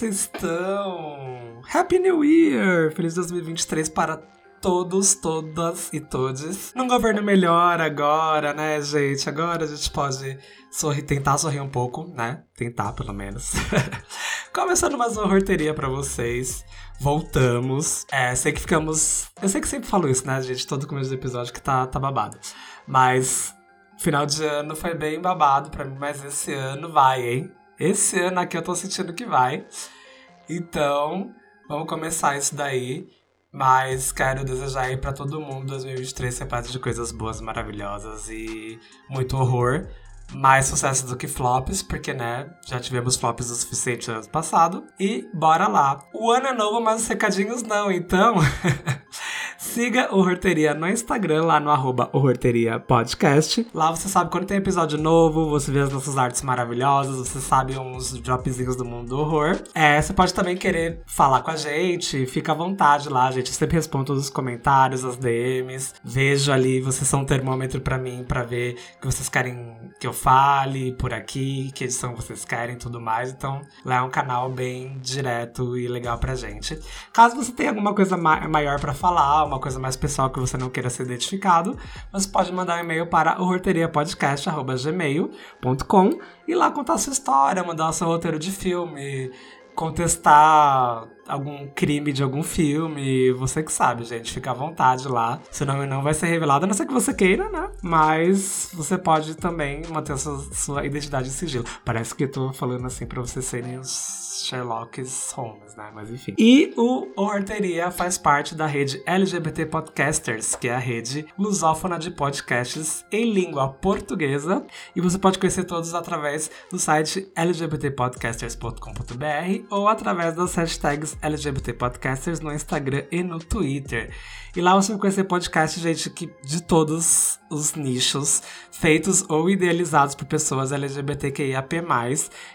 vocês estão? Happy New Year! Feliz 2023 para todos, todas e todes. Num governo melhor agora, né, gente? Agora a gente pode sorrir, tentar sorrir um pouco, né? Tentar, pelo menos. Começando mais uma horteria para vocês. Voltamos. É, sei que ficamos. Eu sei que sempre falo isso, né, gente? Todo começo do episódio que tá, tá babado. Mas final de ano foi bem babado para mim, mas esse ano vai, hein? Esse ano aqui eu tô sentindo que vai. Então, vamos começar isso daí. Mas quero desejar aí para todo mundo 2023 repleto de coisas boas, maravilhosas e muito horror. Mais sucesso do que flops, porque, né, já tivemos flops o suficiente no ano passado. E bora lá. O ano é novo, mas os recadinhos não, então. Siga o Horteria no Instagram, lá no arroba Podcast. Lá você sabe quando tem episódio novo, você vê as nossas artes maravilhosas, você sabe uns dropzinhos do mundo do horror. É, você pode também querer falar com a gente, fica à vontade lá, gente. Eu sempre respondo todos os comentários, as DMs. Vejo ali, vocês são um termômetro para mim, para ver que vocês querem que eu fale por aqui, que edição vocês querem e tudo mais. Então, lá é um canal bem direto e legal pra gente. Caso você tenha alguma coisa ma maior para falar, uma coisa mais pessoal que você não queira ser identificado, você pode mandar um e-mail para horteriapodcast.gmail.com e lá contar sua história, mandar o seu roteiro de filme, contestar algum crime de algum filme, você que sabe, gente, fica à vontade lá. Seu nome não vai ser revelado, a não ser que você queira, né? Mas você pode também manter sua, sua identidade em sigilo. Parece que eu tô falando assim pra vocês serem os Sherlock Holmes, né? Mas enfim. E o Horteria faz parte da rede LGBT Podcasters, que é a rede lusófona de podcasts em língua portuguesa. E você pode conhecer todos através do site lgbtpodcasters.com.br ou através das hashtags LGBT Podcasters no Instagram e no Twitter. E lá você vai conhecer podcasts, gente, que, de todos os nichos, feitos ou idealizados por pessoas LGBTQIAP+.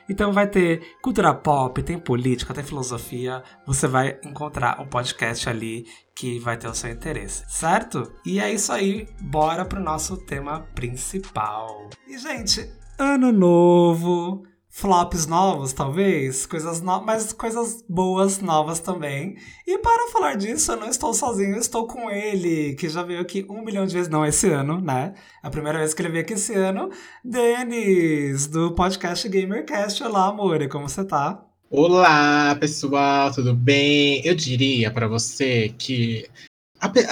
Então vai ter cultura pop, tem política, tem filosofia. Você vai encontrar um podcast ali que vai ter o seu interesse, certo? E é isso aí, bora pro nosso tema principal. E, gente, ano novo flops novos, talvez, coisas no... mas coisas boas novas também. E para falar disso, eu não estou sozinho, estou com ele, que já veio aqui um milhão de vezes, não esse ano, né? A primeira vez que ele veio aqui esse ano, Denis, do podcast GamerCast. Olá, amor, como você tá? Olá, pessoal, tudo bem? Eu diria para você que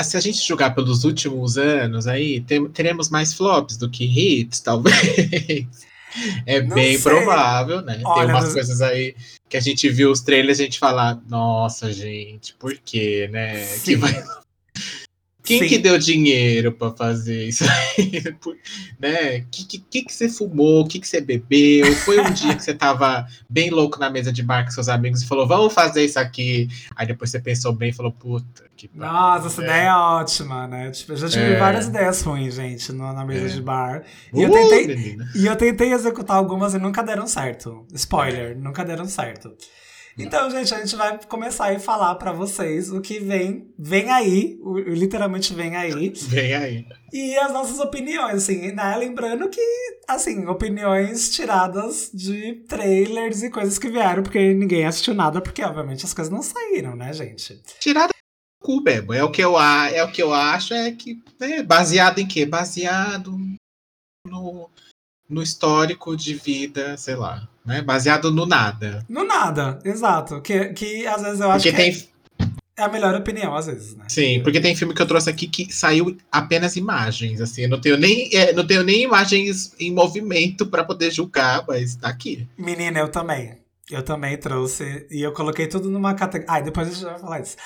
se a gente jogar pelos últimos anos aí, teremos mais flops do que hits, talvez. É não bem sei. provável, né? Olha, Tem umas mas... coisas aí que a gente viu os trailers e a gente fala, nossa, gente, por quê, né? Sim. Que vai quem Sim. que deu dinheiro para fazer isso aí? né? Que, que, que, que você fumou? O que, que você bebeu? Foi um dia que você tava bem louco na mesa de bar com seus amigos e falou, vamos fazer isso aqui. Aí depois você pensou bem e falou, puta, que Nossa, essa é. ideia é ótima, né? Tipo, eu já tive é. várias ideias ruins, gente, no, na mesa é. de bar. E, uh, eu tentei, e eu tentei executar algumas e nunca deram certo. Spoiler, nunca deram certo. Então, gente, a gente vai começar a falar para vocês o que vem, vem aí, o, literalmente vem aí. Vem aí. E as nossas opiniões, assim, né? Lembrando que, assim, opiniões tiradas de trailers e coisas que vieram, porque ninguém assistiu nada, porque, obviamente, as coisas não saíram, né, gente? Tirada cu mesmo. É o que eu, é o que eu acho, é que. Né, baseado em quê? Baseado no, no histórico de vida, sei lá né? Baseado no nada. No nada, exato. Que, que às vezes eu acho porque que tem... é a melhor opinião, às vezes, né? Sim, porque tem filme que eu trouxe aqui que saiu apenas imagens, assim, eu não tenho nem, é, não tenho nem imagens em movimento para poder julgar, mas tá aqui. Menina, eu também. Eu também trouxe e eu coloquei tudo numa categoria. Ai, depois a gente vai falar isso.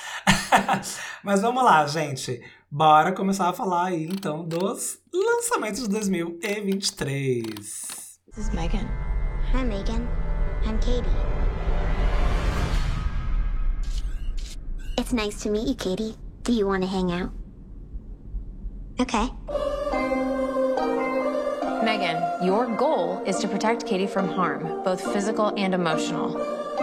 Mas vamos lá, gente. Bora começar a falar aí então dos lançamentos de 2023. This is Megan. Hi, Megan. I'm Katie. It's nice to meet you, Katie. Do you want to hang out? Okay. Megan, your goal is to protect Katie from harm, both physical and emotional.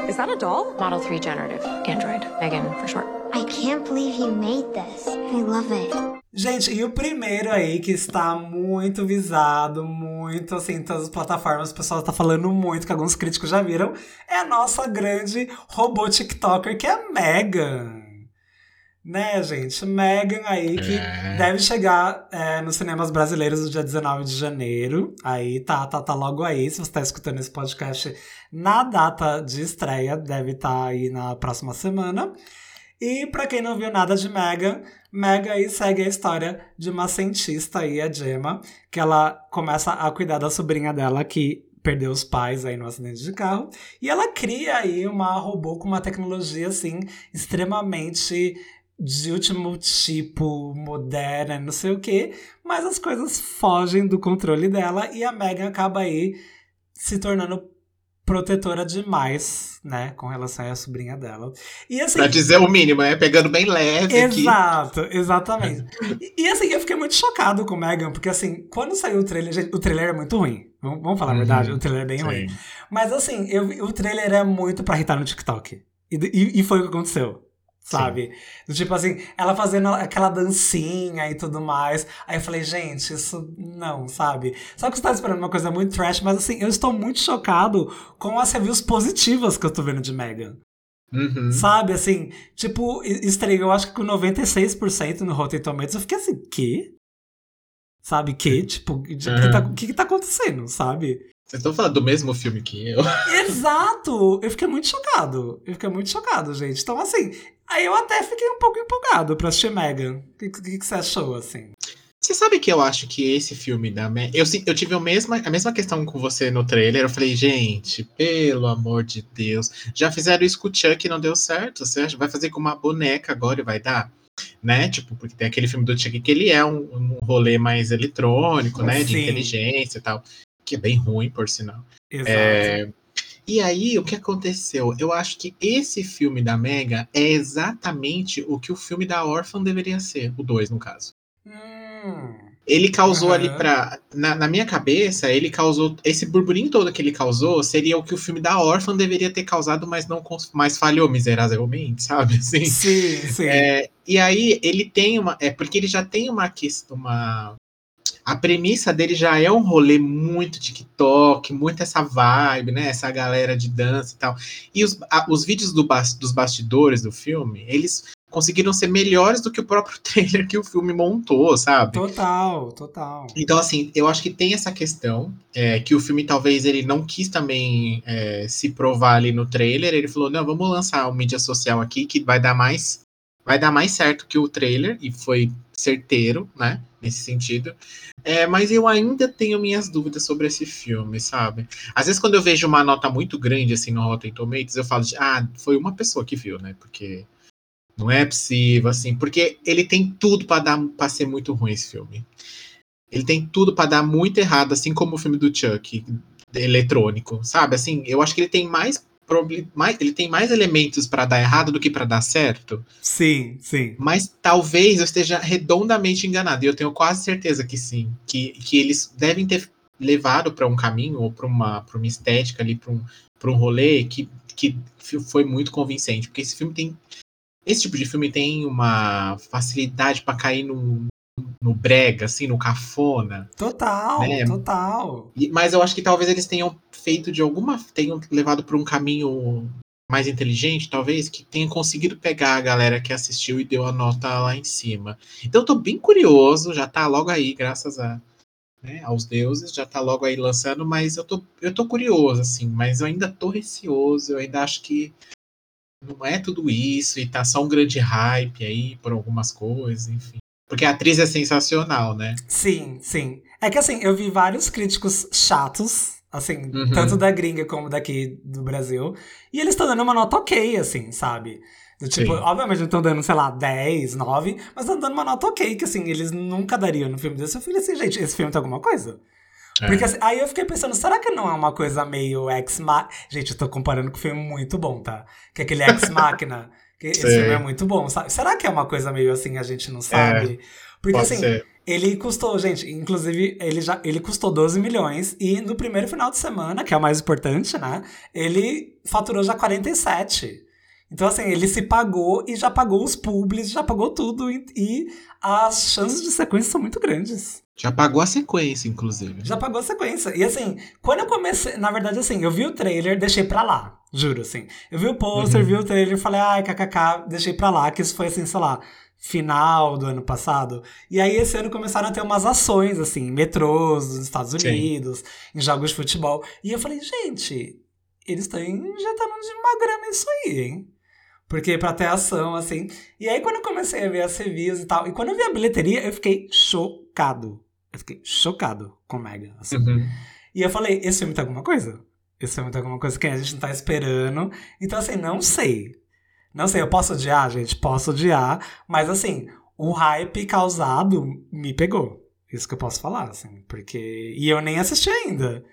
Is that a doll? Model 3 generative. Android. Megan, for short. I can't believe you made this. I love it. Gente, e o primeiro aí que está muito visado, muito assim, em todas as plataformas, o pessoal está falando muito, que alguns críticos já viram, é a nossa grande robô TikToker, que é a Megan. Né, gente? Megan aí que É. deve chegar é, nos cinemas brasileiros no dia 19 de janeiro. Aí tá, tá, tá logo aí. Se você tá escutando esse podcast na data de estreia, deve estar aí na próxima semana. E pra quem não viu nada de Megan, Megan aí segue a história de uma cientista aí, a Gemma, que ela começa a cuidar da sobrinha dela que perdeu os pais aí no acidente de carro. E ela cria aí uma robô com uma tecnologia assim extremamente de último tipo, moderna, não sei o quê, mas as coisas fogem do controle dela e a Megan acaba aí se tornando protetora demais, né, com relação à sobrinha dela. E assim, Pra dizer o mínimo, né? Pegando bem leve aqui. Exato, exatamente. e, e, assim, eu fiquei muito chocado com o Megan, porque assim, quando saiu o trailer, gente, o trailer é muito ruim. Vamos, vamos falar a Uhum, verdade, o trailer é bem sim. ruim. Mas assim, eu, o trailer é muito pra irritar no TikTok. E, e, e foi o que aconteceu. Sabe? Do tipo assim, ela fazendo aquela dancinha e tudo mais. Aí eu falei, gente, isso não, sabe? Só que você tá esperando uma coisa muito trash, mas assim, eu estou muito chocado com as reviews positivas que eu tô vendo de Megan. Uhum. Sabe, assim, tipo, e- estreou acho que com 96% no Rotten Tomatoes. Eu fiquei assim, que? Sabe, que? Tipo, o que, que tá- que que tá acontecendo, sabe? Vocês estão falando do mesmo filme que eu? Exato! Eu fiquei muito chocado. Eu fiquei muito chocado, gente. Então, assim, aí eu até fiquei um pouco empolgado pra assistir Megan. O que, que, que você achou, assim? Você sabe que eu acho que esse filme da Me... eu, eu tive a mesma, a mesma questão com você no trailer. Eu falei, gente, pelo amor de Deus. Já fizeram isso com o Chuck e não deu certo. Você acha? Vai fazer com uma boneca agora e vai dar? Né? Tipo, porque tem aquele filme do Chuck que ele é um, um rolê mais eletrônico, né? De Sim. inteligência e tal. Que é bem ruim, por sinal. Exato. É, E aí, o que aconteceu? Eu acho que esse filme da Mega é exatamente o que o filme da Orphan deveria ser, o 2, no caso. Hum, Ele causou Aham. ali pra. Na, na minha cabeça, ele causou. Esse burburinho todo que ele causou seria o que o filme da Orphan deveria ter causado, mas não mas falhou miseravelmente, sabe? Assim. sim, sim. É, e aí ele tem uma. É porque ele já tem uma questão. Uma, a premissa dele já é um rolê muito TikTok, muito essa vibe, né? Essa galera de dança e tal. E os, a- os vídeos do bas- dos bastidores do filme, eles conseguiram ser melhores do que o próprio trailer que o filme montou, sabe? Total, total. Então, assim, eu acho que tem essa questão, é, que o filme talvez ele não quis também é, se provar ali no trailer. Ele falou, não, vamos lançar uma mídia social aqui que vai dar mais. Vai dar mais certo que o trailer, e foi certeiro, né? Nesse sentido. É, mas eu ainda tenho minhas dúvidas sobre esse filme, sabe? Às vezes, quando eu vejo uma nota muito grande assim no Rotten Tomatoes, eu falo de, ah, foi uma pessoa que viu, né? Porque não é possível, assim, porque ele tem tudo pra dar para ser muito ruim esse filme. Ele tem tudo pra dar muito errado, assim como o filme do Chuck eletrônico, sabe? Assim, eu acho que ele tem mais mais, ele tem mais elementos pra dar errado do que pra dar certo, Sim, sim. mas talvez eu esteja redondamente enganado, e eu tenho quase certeza que sim, que, que eles devem ter levado pra um caminho ou pra uma, pra uma estética ali, pra um, pra um rolê que, que foi muito convincente, porque esse filme tem esse tipo de filme tem uma facilidade pra cair no, no brega, assim, no cafona. Total, Né? total. E- mas eu acho que talvez eles tenham feito de alguma. tenham levado por um caminho mais inteligente, talvez, que tenha conseguido pegar a galera que assistiu e deu a nota lá em cima. Então eu tô bem curioso, já tá logo aí, graças a. né, aos deuses, já tá logo aí lançando, mas eu tô, eu tô curioso, assim, mas eu ainda tô receoso, eu ainda acho que não é tudo isso, e tá só um grande hype aí por algumas coisas, enfim. Porque a atriz é sensacional, né? Sim, sim. É que assim, eu vi vários críticos chatos, assim, Uhum. tanto da gringa como daqui do Brasil, e eles estão dando uma nota ok, assim, sabe? Do tipo, Sim. obviamente não estão dando, sei lá, 10, 9, mas estão dando uma nota ok, que assim, eles nunca dariam no filme desse. Eu falei assim, gente, esse filme tem alguma coisa? É. Porque assim, aí eu fiquei pensando, será que não é uma coisa meio ex-machina? Gente, eu tô comparando com um filme muito bom, tá? Que é aquele ex-machina. que esse filme é muito bom, sabe? Será que é uma coisa meio assim, a gente não sabe? Porque Pode assim, ser. Ele custou, gente, inclusive, ele já ele custou 12 milhões e no primeiro final de semana, que é o mais importante, né? Ele faturou já 47. Então, assim, ele se pagou e já pagou os publis, já pagou tudo. E, e as chances de sequência são muito grandes. Já pagou a sequência, inclusive. Já pagou a sequência. E assim, quando eu comecei. Na verdade, assim, eu vi o trailer, deixei pra lá. Juro, assim. Eu vi o pôster, Uhum. vi o trailer, falei, ai, kkk, deixei pra lá, que isso foi assim, sei lá, final do ano passado. E aí esse ano começaram a ter umas ações, assim, em metrôs dos Estados Sim. Unidos, em jogos de futebol. E eu falei, gente, eles estão injetando de uma grana isso aí, hein? Porque pra ter ação, assim. E aí, quando eu comecei a ver as reviews e tal, e quando eu vi a bilheteria, eu fiquei chocado. Eu fiquei chocado com Mega. Assim. Uhum. E eu falei, esse filme tem alguma coisa? Esse filme tem alguma coisa que a gente não tá esperando. Então, assim, não sei. Não sei, eu posso odiar, gente? Posso odiar. Mas, assim, o hype causado me pegou. Isso que eu posso falar, assim. Porque. E eu nem assisti ainda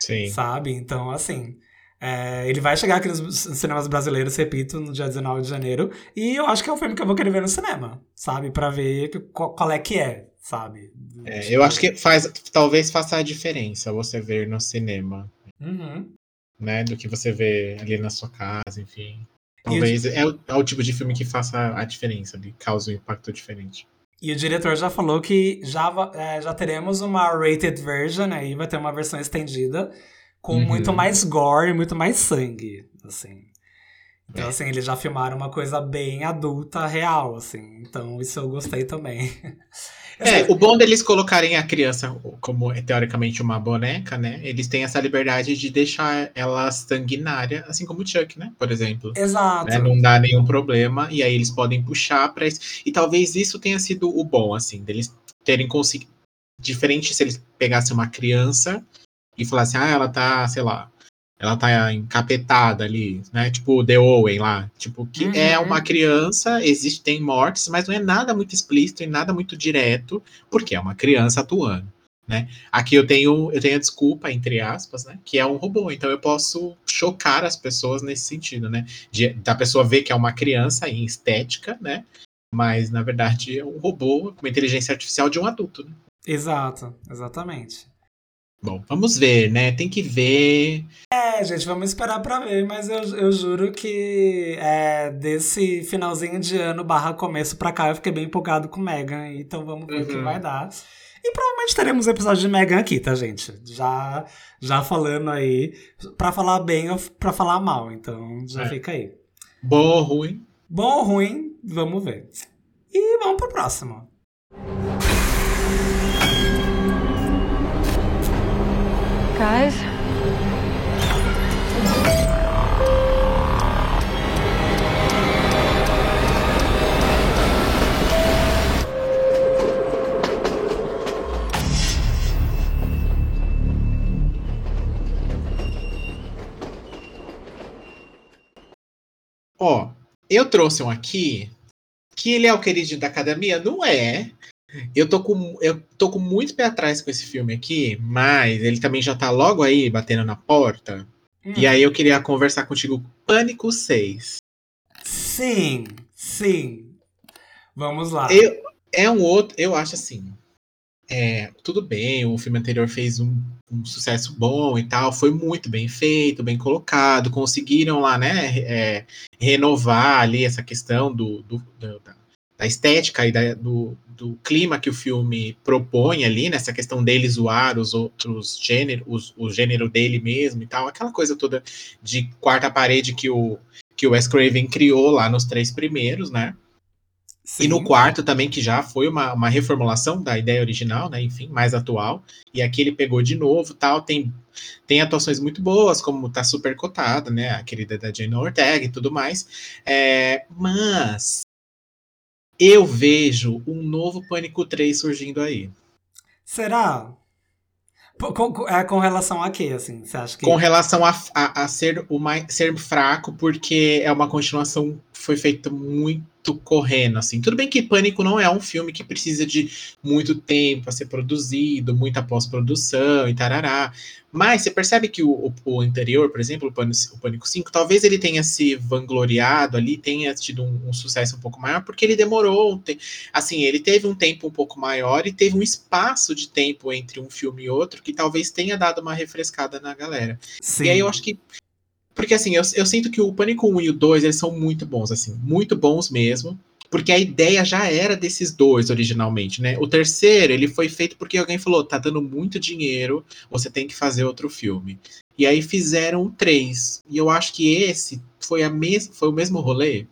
Sim. sabe? Então, assim, é, ele vai chegar aqui nos cinemas brasileiros, repito, no dia 19 de janeiro. E eu acho que é um filme que eu vou querer ver no cinema, sabe? Pra ver que- qual, qual é que é, sabe? É, eu acho que faz, talvez faça a diferença você ver no cinema, Uhum. né? Do que você vê ali na sua casa, enfim. Talvez é, o, é o tipo de filme que faça a diferença, ali, causa um impacto diferente. E o diretor já falou que já, é, já teremos uma rated version aí, vai ter uma versão estendida com Uhum. muito mais gore, muito mais sangue, assim. Então, É. assim, eles já filmaram uma coisa bem adulta, real, assim. Então, isso eu gostei também. É, o bom deles colocarem a criança como é, teoricamente uma boneca, né? Eles têm essa liberdade de deixar ela sanguinária, assim como o Chuck, né? Por exemplo. Exato. né, Não dá nenhum problema, e aí eles podem puxar pra isso. E talvez isso tenha sido o bom, assim, deles terem conseguido. Diferente se eles pegassem uma criança e falassem, ah, ela tá, sei lá, ela tá encapetada ali, né? Tipo The Owen lá. Tipo, que Uhum. é uma criança, existe, tem mortes, mas não é nada muito explícito e nada muito direto, porque é uma criança atuando. Né? Aqui eu tenho, eu tenho a desculpa, entre aspas, né? Que é um robô. Então eu posso chocar as pessoas nesse sentido, né? de- da pessoa ver que é uma criança em estética, né? Mas na verdade é um robô com inteligência artificial de um adulto. Né? Exato, exatamente. Bom, vamos ver, né? Tem que ver. É, gente, vamos esperar pra ver, mas eu, eu juro que é, desse finalzinho de ano barra começo pra cá eu fiquei bem empolgado com Megan, então vamos ver o que Uhum. vai dar. E provavelmente teremos episódio de Megan aqui, tá, gente? Já, já falando aí, pra falar bem ou pra falar mal, então já É. fica aí. Bom ou ruim? Bom ou ruim, vamos ver. E vamos pro próximo. Ó, eu trouxe um aqui que ele é o queridinho da academia? Não é. Eu tô com, eu tô com muito pé atrás com esse filme aqui, mas ele também já tá logo aí batendo na porta. Hum. E aí eu queria conversar contigo. Pânico 6. Sim, sim. Vamos lá. Eu, é um outro, eu acho assim. É, tudo bem, o filme anterior fez um, um sucesso bom e tal, foi muito bem feito, bem colocado, conseguiram lá, né, é, renovar ali essa questão do, do- do- da, da estética e da- do, do clima que o filme propõe ali, nessa questão dele zoar os outros gêneros, os- o gênero dele mesmo e tal, aquela coisa toda de quarta parede que o, que o Wes Craven criou lá nos três primeiros, né? Sim. E no quarto também, que já foi uma, uma reformulação da ideia original, né? Enfim, mais atual. E aqui ele pegou de novo tal. Tem, tem atuações muito boas, como tá super cotada, né? A querida da Jane Ortega e tudo mais. É, mas eu vejo um novo Pânico 3 surgindo aí. Será? Com- é com relação a quê, assim? Você acha que. Com relação a, a, a ser, o mais, ser fraco, porque é uma continuação que foi feita muito correndo, assim. Tudo bem que Pânico não é um filme que precisa de muito tempo a ser produzido, muita pós-produção e tarará. Mas você percebe que o, o, o anterior, por exemplo, o Pânico, o Pânico 5, talvez ele tenha se vangloriado ali, tenha tido um, um sucesso um pouco maior, porque ele demorou. um te- Assim, ele teve um tempo um pouco maior e teve um espaço de tempo entre um filme e outro que talvez tenha dado uma refrescada na galera. Sim. E aí eu acho que Porque assim, eu, eu sinto que o Pânico 1 e o 2, eles são muito bons, assim, muito bons mesmo. Porque a ideia já era desses dois originalmente, né? O terceiro, ele foi feito porque alguém falou: tá dando muito dinheiro, você tem que fazer outro filme. E aí fizeram três. E eu acho que esse foi, a mes foi o mesmo rolê.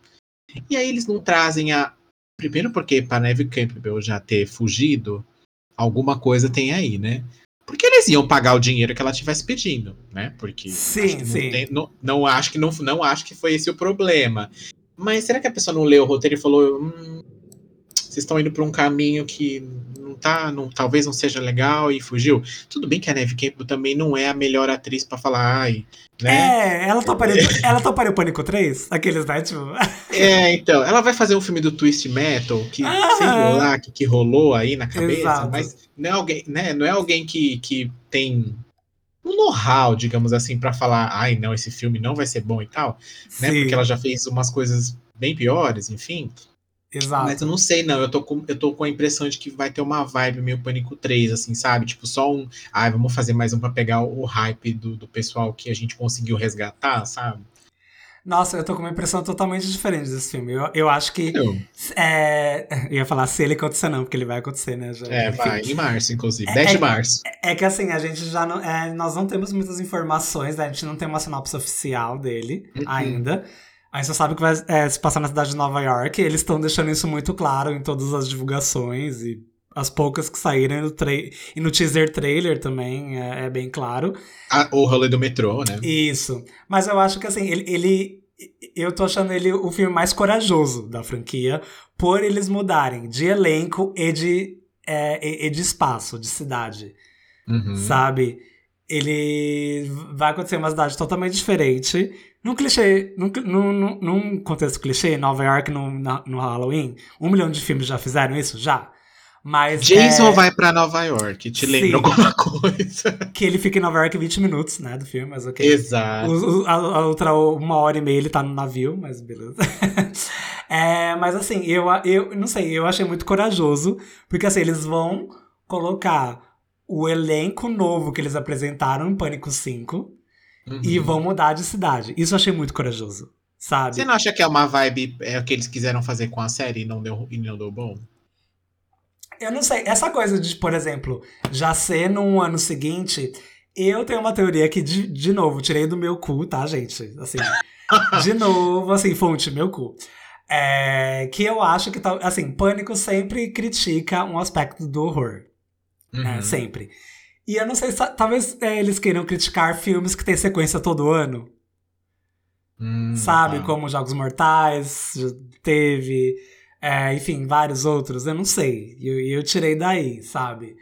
E aí eles não trazem a. Primeiro porque para Neve Campbell já ter fugido, alguma coisa tem aí, né? Porque eles iam pagar o dinheiro que ela tivesse pedindo, né? Porque Sim, não, sim. tem- não, não acho que não, não acho que foi esse o problema. Mas será que a pessoa não leu o roteiro e falou, hum, vocês estão indo por um caminho que não tá, não, talvez não seja legal e fugiu? Tudo bem que a Neve Campbell também não é a melhor atriz pra falar, ai, né? É, ela toparia, ela toparia o Pânico 3? Aqueles, né? Tipo. É, então, ela vai fazer um filme do Twist Metal, que Ah. sei lá que, que rolou aí na cabeça, Exato. mas não é alguém, né, não é alguém que, que tem um know-how, digamos assim, pra falar, ai, não, esse filme não vai ser bom e tal, né? Sim, Porque ela já fez umas coisas bem piores, enfim. Exato. Mas eu não sei, não. Eu tô, com, eu tô com a impressão de que vai ter uma vibe meio Pânico 3, assim, sabe? Tipo, só um. Ai, vamos fazer mais um pra pegar o, o hype do, do pessoal que a gente conseguiu resgatar, sabe? Nossa, eu tô com uma impressão totalmente diferente desse filme. Eu, eu acho que. Eu. É, eu ia falar se ele acontecer, não, porque ele vai acontecer, né? Já, É, enfim. vai. Em março, inclusive. É- 10 de é- março. É que assim, a gente já não. é, nós não temos muitas informações, né? A gente não tem uma sinopse oficial dele Uhum. ainda. A gente só sabe que vai é, se passar na cidade de Nova York. Eles estão deixando isso muito claro em todas as divulgações e as poucas que saíram no e no teaser trailer também é, é bem claro. Ah, o rolê do metrô, né? Isso. Mas eu acho que assim, ele, ele- Eu tô achando ele o filme mais corajoso da franquia, por eles mudarem de elenco e de, é, e, e de espaço, de cidade. Uhum. Sabe? Ele vai acontecer em uma cidade totalmente diferente. Num clichê, num, num, num- contexto clichê, Nova York no, no Halloween, um milhão de filmes já fizeram isso? Já. Mas Jason é, vai pra Nova York. Te Sim. lembra alguma coisa? que ele fica em Nova York 20 minutos, né, do filme, mas ok. Exato. O- o- a, a outra uma hora e meia ele tá no navio, mas beleza. É, mas assim, eu, eu não sei, eu achei muito corajoso, porque assim, eles vão colocar o elenco novo que eles apresentaram em Pânico 5 Uhum. e vão mudar de cidade. Isso eu achei muito corajoso, sabe? Você não acha que é uma vibe é, que eles quiseram fazer com a série e não deu, e não deu bom? Eu não sei, essa coisa de, por exemplo, já ser no ano seguinte, eu tenho uma teoria que, de, de novo, tirei do meu cu, tá, gente? Assim, de novo, assim, fonte, meu cu. É, que eu acho que, assim, Pânico sempre critica um aspecto do horror. né? Uhum. Sempre. E eu não sei, talvez é, eles queiram criticar filmes que tem sequência todo ano. Hum, sabe? tá. Como Jogos Mortais, teve, é, enfim, vários outros, eu não sei. E eu, e eu tirei daí, sabe?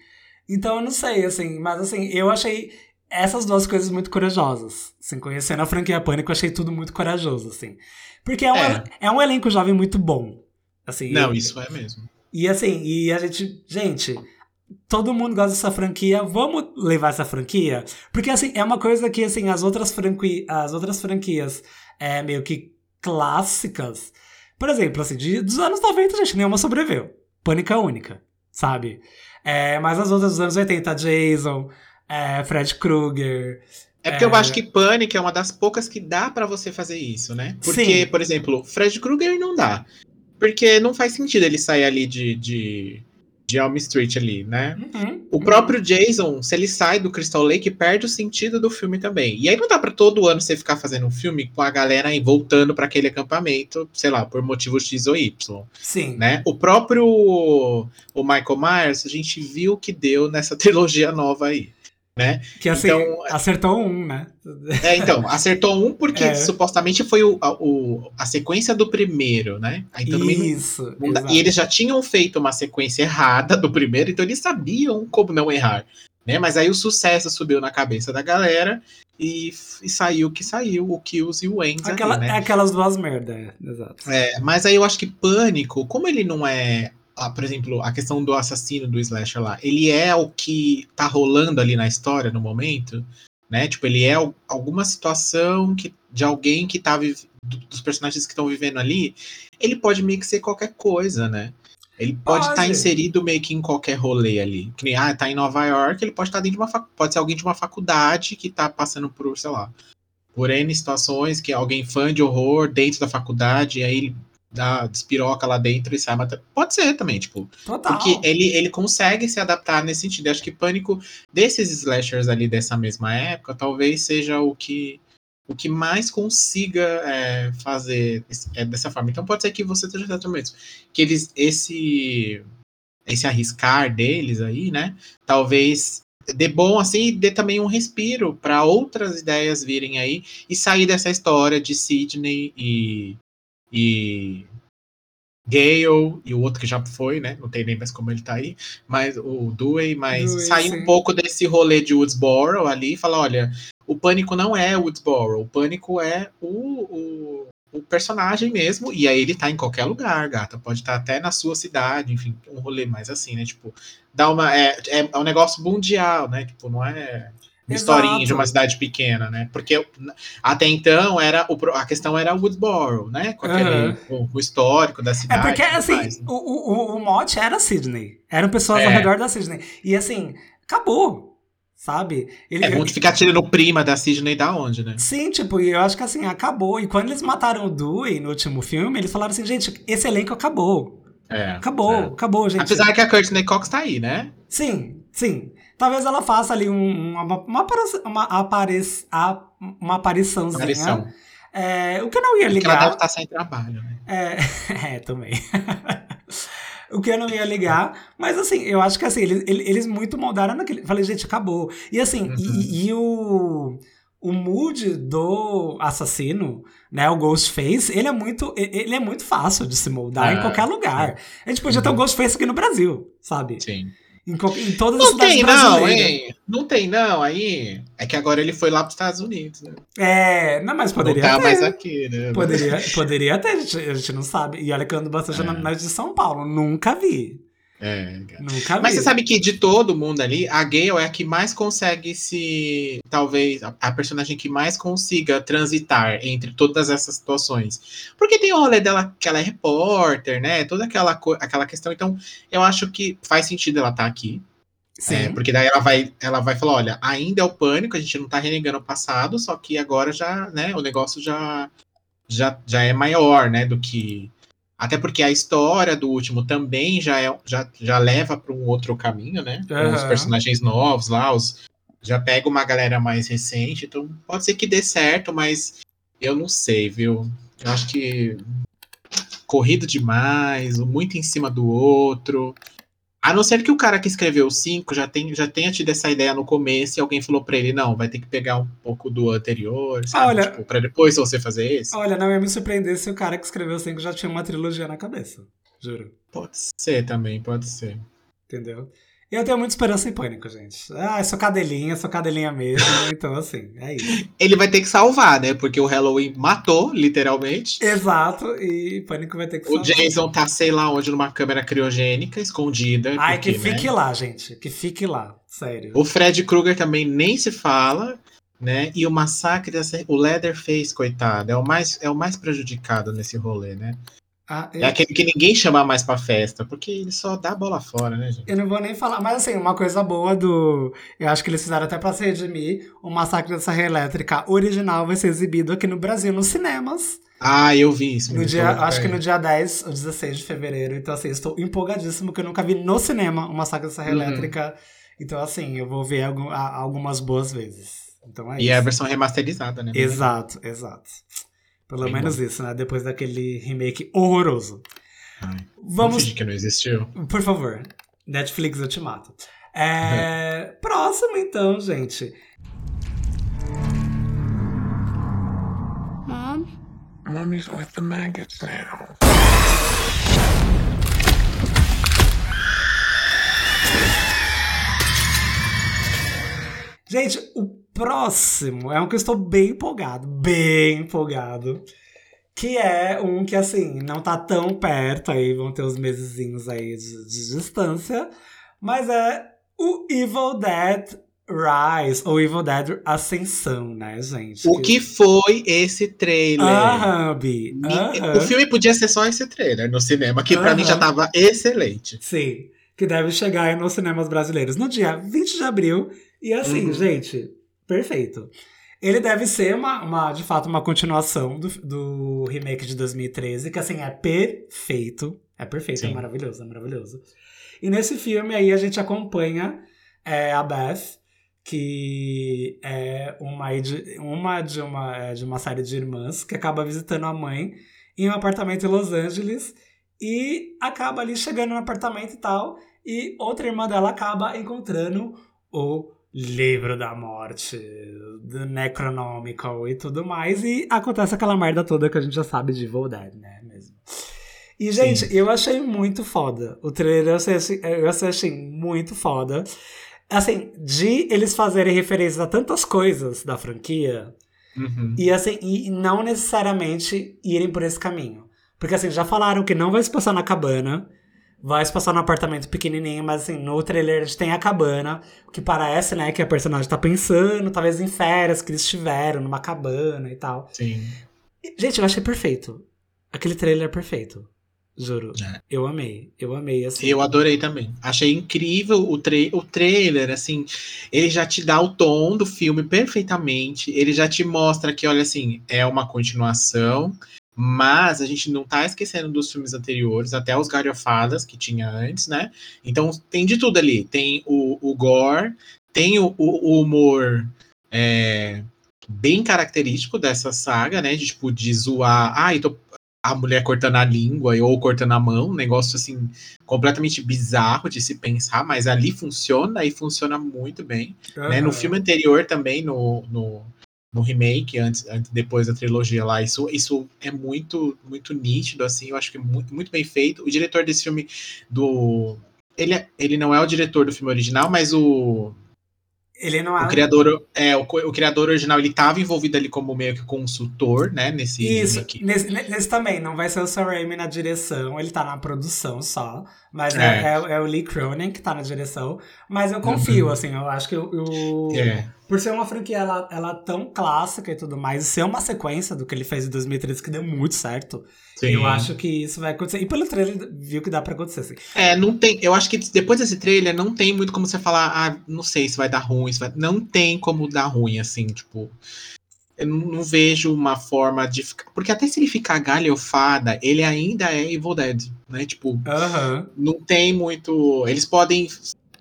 Então eu não sei, assim, mas assim, eu achei essas duas coisas muito corajosas. Assim, conhecendo a franquia Pânico, eu achei tudo muito corajoso, assim. Porque é um, É. é um elenco jovem muito bom. Assim, Não, eu- isso é mesmo. e assim, e a gente, gente, todo mundo gosta dessa franquia, vamos levar essa franquia? Porque assim, é uma coisa que assim, as outras, franqui as outras franquias é, meio que clássicas, por exemplo, assim, de, dos anos 90, gente, nenhuma sobreviveu. Pânica única, sabe? É, mas as outras dos anos 80, Jason, é, Fred Krueger. É porque eu É. acho que Panic é uma das poucas que dá pra você fazer isso, né? Porque, Sim. por exemplo, Fred Krueger não dá. Porque não faz sentido ele sair ali de, de, de Elm Street ali, né? Uhum, O próprio Jason, se ele sai do Crystal Lake, perde o sentido do filme também. E aí não dá pra todo ano você ficar fazendo um filme com a galera aí voltando pra aquele acampamento, sei lá, por motivo X ou Y, Sim. né? O próprio o Michael Myers, a gente viu o que deu nessa trilogia nova aí, né? Que assim, Então, acertou um, né? É, então, acertou um porque É. supostamente foi o, a, o- a sequência do primeiro, né? Aí não- Isso. não e eles já tinham feito uma sequência errada do primeiro, então eles sabiam como não errar. Né? Mas aí o sucesso subiu na cabeça da galera e, e saiu o que saiu, o Kills e o Ends Aquela, ali, né? Aquelas duas merda, é, exato. É, mas aí eu acho que Pânico, como ele não é, ah, por exemplo, a questão do assassino do slasher lá, ele é o que tá rolando ali na história no momento, né? Tipo, ele é al- alguma situação que, de alguém que tá dos personagens que estão vivendo ali, ele pode meio que ser qualquer coisa, né? Ele pode estar Pode. inserido meio que em qualquer rolê ali. Que nem, ah, tá em Nova York, ele pode estar dentro de uma pode ser alguém de uma faculdade que tá passando por, sei lá, por N situações, que alguém fã de horror dentro da faculdade, e aí ele dá despiroca lá dentro e sai matando. Pode ser também, tipo. Total. Porque ele, ele consegue se adaptar nesse sentido. Eu acho que Pânico, desses slashers ali dessa mesma época, talvez seja o que o que mais consiga é, fazer é, dessa forma. Então pode ser que você esteja certo mesmo. Que eles, esse, esse arriscar deles aí, né? Talvez dê bom assim e dê também um respiro para outras ideias virem aí e sair dessa história de Sidney e, e Gale e o outro que já foi, né? Não tem nem mais como ele tá aí, mas o Dewey, mas Dewey, sair um pouco desse rolê de Woodsboro ali e falar, olha, o pânico não é Woodsboro, o pânico é o, o, o personagem mesmo, e aí ele tá em qualquer lugar, gata. Pode estar até na sua cidade, enfim, um rolê mais assim, né? Tipo, dá uma. É, é, é um negócio mundial, né? Tipo, não é. Historinha de uma cidade pequena, né? Porque até então era o, a questão era Woodsboro, né? Com aquele Aham. o, o histórico da É cidade. porque, e tudo assim, mais, né? o, o, o mote era Sidney. Eram pessoas ao É. redor da Sidney. E, assim, acabou. Sabe? Ele, É, vão ficar tirando prima da Sidney da onde, né? Sim, tipo, e eu acho que assim, acabou. E quando eles mataram o Dewey no último filme, eles falaram assim, gente, esse elenco acabou. É, Acabou, é. acabou, gente. Apesar que a Courtney Cox tá aí, né? Sim, sim. Talvez ela faça ali um- uma, uma, uma, apari- a- uma apariçãozinha. Aparição. É, o que eu não ia Porque ela ligar. deve estar sem trabalho, né? É, é, também. o que eu não ia ligar, mas assim, eu acho que assim, eles, eles muito moldaram naquele. Falei, gente, acabou. E assim, Uhum. e, e o. O mood do assassino, né, o Ghostface, ele é muito, ele é muito fácil de se moldar em Ah, qualquer lugar. A gente podia ter um Uhum. Ghostface aqui no Brasil, sabe? Sim. Em, em todas as Não cidades tem, não, hein? Não tem, não. Aí. É que agora ele foi lá para os Estados Unidos, né? É, não, mas poderia não tá ter. mais aqui, né? Poderia, poderia ter, a gente, a gente não sabe. E olha que eu ando bastante É. na, na de São Paulo, nunca vi. É. Mas você sabe que de todo mundo ali, a Gale é a que mais consegue se. Talvez a, personagem que mais consiga transitar entre todas essas situações. Porque tem o rolê dela que ela é repórter, né? Toda aquela, aquela questão. Então, eu acho que faz sentido ela estar aqui. Sim. É, porque daí ela vai, ela vai falar: olha, ainda é o pânico, a gente não tá renegando o passado, só que agora já, né, o negócio já, já, já é maior, né, do que. Até porque a história do último também já, é, já, já leva para um outro caminho, né? Com os personagens novos lá, os, já pega uma galera mais recente, então pode ser que dê certo, mas eu não sei, viu? Eu acho que corrido demais, muito em cima do outro. A não ser que o cara que escreveu o 5 já, tem, já tenha tido essa ideia no começo e alguém falou pra ele, não, vai ter que pegar um pouco do anterior, sabe? Olha- Tipo, pra depois você fazer esse. Olha, não ia me surpreender se o cara que escreveu o 5 já tinha uma trilogia na cabeça. Juro. Pode ser também, pode ser. Entendeu? Eu tenho muita esperança em pânico, gente. Ah, eu sou cadelinha, sou cadelinha mesmo. então, assim, é isso. Ele vai ter que salvar, né? Porque o Halloween matou, literalmente. Exato, e pânico vai ter que O salvar. Jason tá, sei lá onde, numa câmera criogênica, escondida. Ai, porque, que fique né? lá, gente. Que fique lá. Sério. O Fred Krueger também nem se fala, né? E o massacre. O Leatherface, coitado, é o mais, é o mais prejudicado nesse rolê, né? Ah, eu, É aquele que ninguém chama mais pra festa, porque ele só dá a bola fora, né, gente? eu não vou nem falar, mas assim, uma coisa boa do. Eu acho que eles fizeram até pra se redimir. O Massacre da Serra Elétrica original vai ser exibido aqui no Brasil, nos cinemas. Ah, eu vi isso. No dia, acho que é. no dia 10 ou 16 de fevereiro. Então, assim, estou empolgadíssimo que eu nunca vi no cinema o Massacre da Serra Uhum. Elétrica. Então, assim, eu vou ver algumas boas vezes. Então é E isso. é a versão remasterizada, né? Exato, exato. Pelo Bem menos isso, né? Depois daquele remake horroroso. Ai, Vamos, que não existiu. por favor. Netflix, eu te mato. É... Próximo, então, gente. Mom? Mommy's with the maggots now. Gente, o próximo é um que eu estou bem empolgado, bem empolgado. Que é um que, assim, não tá tão perto aí, vão ter uns mesezinhos aí de, de distância. Mas é o Evil Dead Rise, ou Evil Dead Ascensão, né, gente? O que foi esse trailer? Aham, Bi. O filme podia ser só esse trailer no cinema, que pra mim já tava excelente. Sim, que deve chegar aí nos cinemas brasileiros no dia 20 de abril. E assim, Uhum. gente, perfeito. Ele deve ser, uma, uma, de fato, uma continuação do, do remake de 2013, que assim, é perfeito. É perfeito, é Sim. maravilhoso, é maravilhoso. E nesse filme aí a gente acompanha é, a Beth, que é uma, de- uma, de, uma, é, de uma série de irmãs que acaba visitando a mãe em um apartamento em Los Angeles e acaba ali chegando no apartamento e tal. E outra irmã dela acaba encontrando o livro da morte, do Necronomical e tudo mais. E acontece aquela merda toda que a gente já sabe de Evil Dead, né? Mesmo. E, gente, Sim. eu achei muito foda. O trailer eu achei, eu achei muito foda. Assim, de eles fazerem referências a tantas coisas da franquia, Uhum. e assim, e não necessariamente irem por esse caminho. Porque assim, já falaram que não vai se passar na cabana, vai se passar no apartamento pequenininho, mas assim, no trailer a gente tem a cabana, o que parece, né, que a personagem tá pensando, talvez em férias que eles estiveram numa cabana e tal. Sim. E, gente, eu achei perfeito. Aquele trailer é perfeito. Juro. É. Eu amei. Eu amei, assim. Eu adorei também. Achei incrível o, tra o trailer, assim. Ele já te dá o tom do filme perfeitamente. Ele já te mostra que, olha, assim, é uma continuação. Mas a gente não tá esquecendo dos filmes anteriores, até os galhofadas que tinha antes, né? Então tem de tudo ali. Tem o, o gore, tem o, o- humor é, bem característico dessa saga, né? De tipo, de zoar. Ai, tô a mulher cortando a língua ou cortando a mão, um negócio assim completamente bizarro de se pensar, mas ali funciona e funciona muito bem. né? No filme anterior também, no, no, no remake, antes, antes, depois da trilogia lá, isso, isso é muito, muito nítido, assim, eu acho que é muito, muito bem feito. O diretor desse filme do. Ele, é- ele não é o diretor do filme original, mas o, Ele não é. o criador, é, o, o criador original, ele estava envolvido ali como meio que consultor, né? Nesse Isso, nesse, nesse também, não vai ser o Sam Raimi na direção, ele tá na produção só, mas é, É. é- é o Lee Cronin que tá na direção, mas eu confio, Uhum. assim, eu acho que o, o- É. por ser uma franquia ela, ela tão clássica e tudo mais, e ser uma sequência do que ele fez em 2013 que deu muito certo, Sim. eu acho que isso vai acontecer, e pelo trailer viu que dá pra acontecer, assim. É, não tem. Eu acho que depois desse trailer não tem muito como você falar, ah, não sei se vai dar ruim, se vai. Não tem como dar ruim, assim, tipo. Eu não, não vejo uma forma de ficar. Porque até se ele ficar galhofada, ele ainda é Evil Dead, né? Tipo, não tem muito. Eles podem.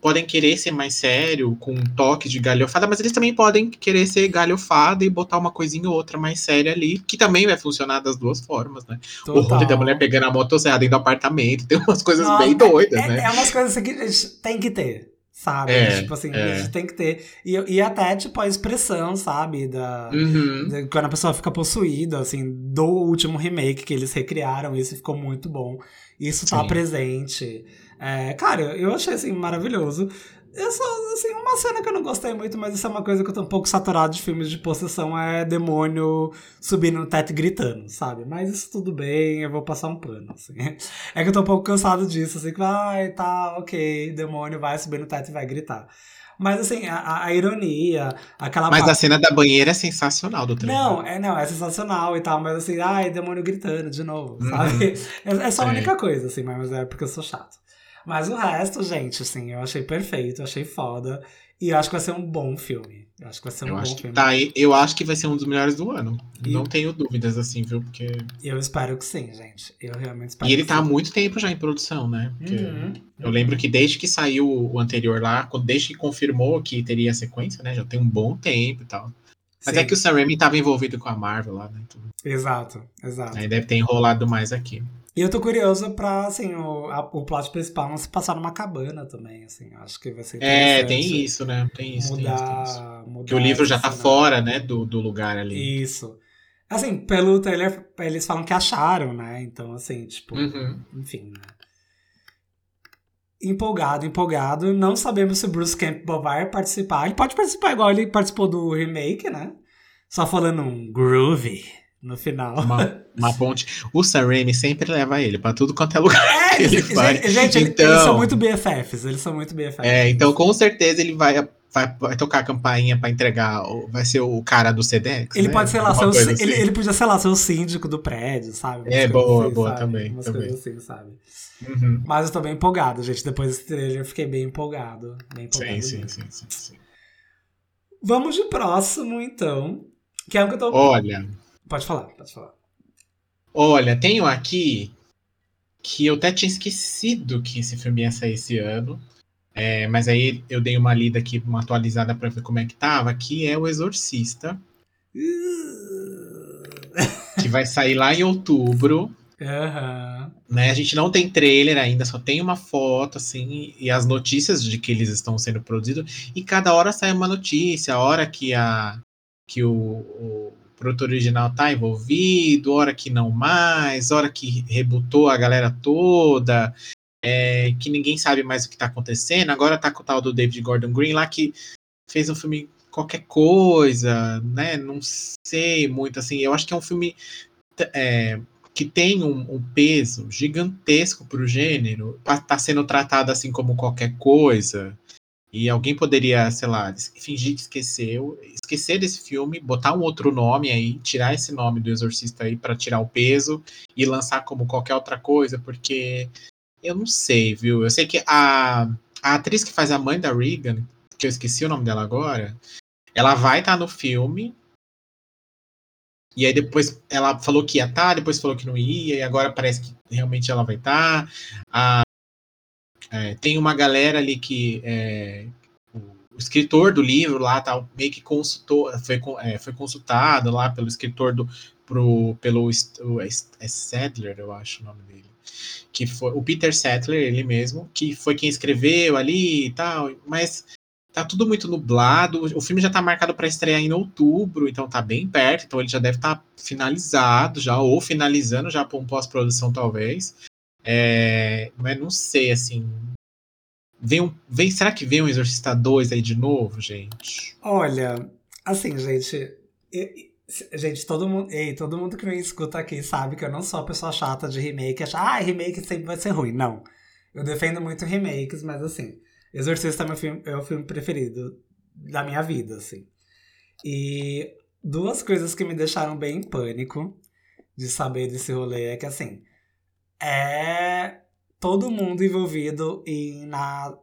Podem querer ser mais sério, com um toque de galhofada, mas eles também podem querer ser galhofada e botar uma coisinha ou outra mais séria ali, que também vai funcionar das duas formas, né? O rolê total. da mulher pegando a motosserra dentro do apartamento, tem umas coisas Nossa, bem doidas, é, né? é umas coisas que a gente tem que ter, sabe? É, tipo assim, é. a gente tem que ter. E, e até, tipo, a expressão, sabe? Da, Uhum. de- Quando a pessoa fica possuída, assim, do último remake que eles recriaram, isso ficou muito bom. Isso tá Sim. presente. É, cara, eu achei, assim, maravilhoso. Eu só, assim, uma cena que eu não gostei muito, mas isso é uma coisa que eu tô um pouco saturado de filmes de possessão, é demônio subindo no teto e gritando, sabe? Mas isso tudo bem, eu vou passar um pano, assim. É que eu tô um pouco cansado disso, assim, que vai, tá, ok, demônio vai subir no teto e vai gritar. Mas, assim, a, a- ironia, aquela Mas parte- a cena da banheira é sensacional do trailer. não, é, não, é sensacional e tal, mas assim, ai, demônio gritando de novo, Uhum. sabe? É, é só a É. única coisa, assim, mas é porque eu sou chato. Mas o resto, gente, assim, eu achei perfeito, eu achei foda. E eu acho que vai ser um bom filme. Eu acho que vai ser um Eu bom filme. tá eu acho que vai ser um dos melhores do ano. E- Não tenho dúvidas, assim, viu? Porque. Eu espero que sim, gente. Eu realmente espero E ele que tá há muito tempo já em produção, né? Porque Uhum. Eu lembro que desde que saiu o anterior lá, desde que confirmou que teria sequência, né? Já tem um bom tempo e tal. Mas Sim, é que o Sam Raimi tava envolvido com a Marvel lá, né? Tudo. Exato, exato. Aí deve ter enrolado mais aqui. E eu tô curioso pra, assim, o, a- o plot principal não se passar numa cabana também, assim. Acho que vai ser É, tem isso, né? Tem isso, tem isso, tem isso. Mudar, mudar Que o livro já tá fora, né? Do, do lugar ali. Isso. Assim, pelo trailer, eles falam que acharam, né? Então, assim, tipo, Uhum. enfim, né? Empolgado, empolgado. Não sabemos se o Bruce Campbell vai participar. Ele pode participar igual ele participou do remake, né? Só falando um groovy no final. Uma, uma ponte. O Sam Raimi sempre leva ele pra tudo quanto é lugar. É, ele gente, vai. gente, gente, eles Então- são muito BFFs. Eles são muito BFFs. É, então com certeza ele vai, vai, vai tocar a campainha pra entregar. Vai ser o cara do Sedex. Ele né? pode, sei lá, ser o, coisa ele, assim. ele podia, sei lá, ser o síndico do prédio, sabe? Umas É, boa, assim, boa, sabe? também, Umas também. coisas assim, sabe? Uhum. Mas eu tô bem empolgado, gente. Depois desse trailer eu fiquei bem empolgado. Bem empolgado Sim, sim, sim, sim, sim. Vamos de próximo, então. Que é o que eu tô. Olha, Pode falar, pode falar. olha, tenho aqui que eu até tinha esquecido que esse filme ia sair esse ano. É, mas aí eu dei uma lida aqui, uma atualizada pra ver como é que tava, que é o Exorcista, que vai sair lá em outubro. Aham. né? A gente não tem trailer ainda, só tem uma foto, assim, e as notícias de que eles estão sendo produzidos. E cada hora sai uma notícia, a hora que, a, que o, o produtor original tá envolvido, hora que não mais, hora que rebutou a galera toda, é, que ninguém sabe mais o que tá acontecendo. Agora tá com o tal do David Gordon Green lá que fez um filme qualquer coisa, né? Não sei muito, assim. Eu acho que é um filme é, que tem um, um peso gigantesco para o gênero, tá sendo tratado assim como qualquer coisa. E alguém poderia, sei lá, fingir que esqueceu, esquecer desse filme, botar um outro nome aí, tirar esse nome do Exorcista aí para tirar o peso e lançar como qualquer outra coisa, porque eu não sei, viu? Eu sei que a, a atriz que faz a mãe da Regan, que eu esqueci o nome dela agora, ela vai estar no filme. E aí depois ela falou que ia estar, depois falou que não ia, e agora parece que realmente ela vai estar. A, é, tem uma galera ali que é, o, escritor do livro lá tá, meio que consultou, foi, é, foi consultado lá pelo escritor do pro, pelo o, é Sadler, eu acho o nome dele. Que foi o Peter Sattler, ele mesmo, que foi quem escreveu ali e tal, mas tá tudo muito nublado. O filme já tá marcado para estrear em outubro, então tá bem perto, então ele já deve estar tá finalizado já, ou finalizando já para um pós-produção, talvez. É, mas não sei, assim. Vem um, vem, será que vem um Exorcista 2 aí de novo, gente? Olha, assim, gente. Eu, gente, todo mundo. Ei, todo mundo que me escuta aqui sabe que eu não sou a pessoa chata de remake, achar, ah, remake sempre vai ser ruim. Não. Eu defendo muito remakes, mas assim. Exorcista é, meu filme, é o filme preferido da minha vida, assim. E duas coisas que me deixaram bem em pânico de saber desse rolê é que, assim, é todo mundo envolvido em, na,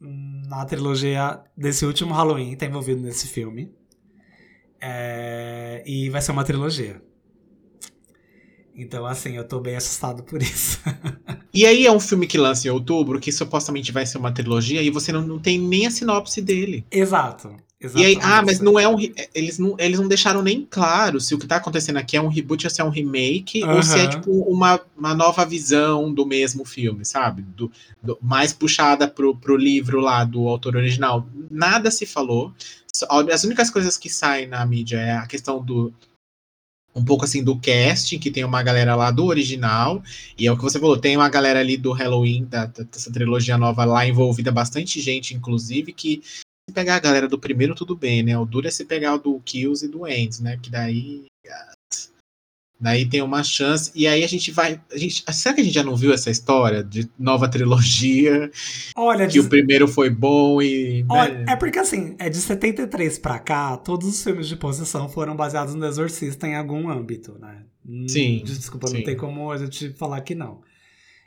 na trilogia desse último Halloween tá envolvido nesse filme. É, e vai ser uma trilogia. Então, assim, eu tô bem assustado por isso. e aí é um filme que lança em outubro, que supostamente vai ser uma trilogia, e você não, não tem nem a sinopse dele. Exato. E aí, ah, mas não é um. Eles não, eles não deixaram nem claro se o que tá acontecendo aqui é um reboot ou se é um remake, uhum. ou se é tipo uma, uma nova visão do mesmo filme, sabe? Do, do, mais puxada pro, pro livro lá do autor original. Nada se falou. As únicas coisas que saem na mídia é a questão do, um pouco assim do casting, que tem uma galera lá do original, e é o que você falou, tem uma galera ali do Halloween, da, dessa trilogia nova lá envolvida, bastante gente, inclusive, que pegar a galera do primeiro, tudo bem, né? O duro é se pegar o do Kills e do Ends, né? Que daí. Daí tem uma chance. E aí a gente vai. A gente, será que a gente já não viu essa história de nova trilogia? Olha, que o primeiro foi bom e. Né? Olha, é porque assim, é de 73 pra cá, todos os filmes de possessão foram baseados no Exorcista em algum âmbito, né? Sim. Desculpa, sim. não tem como a gente falar que não.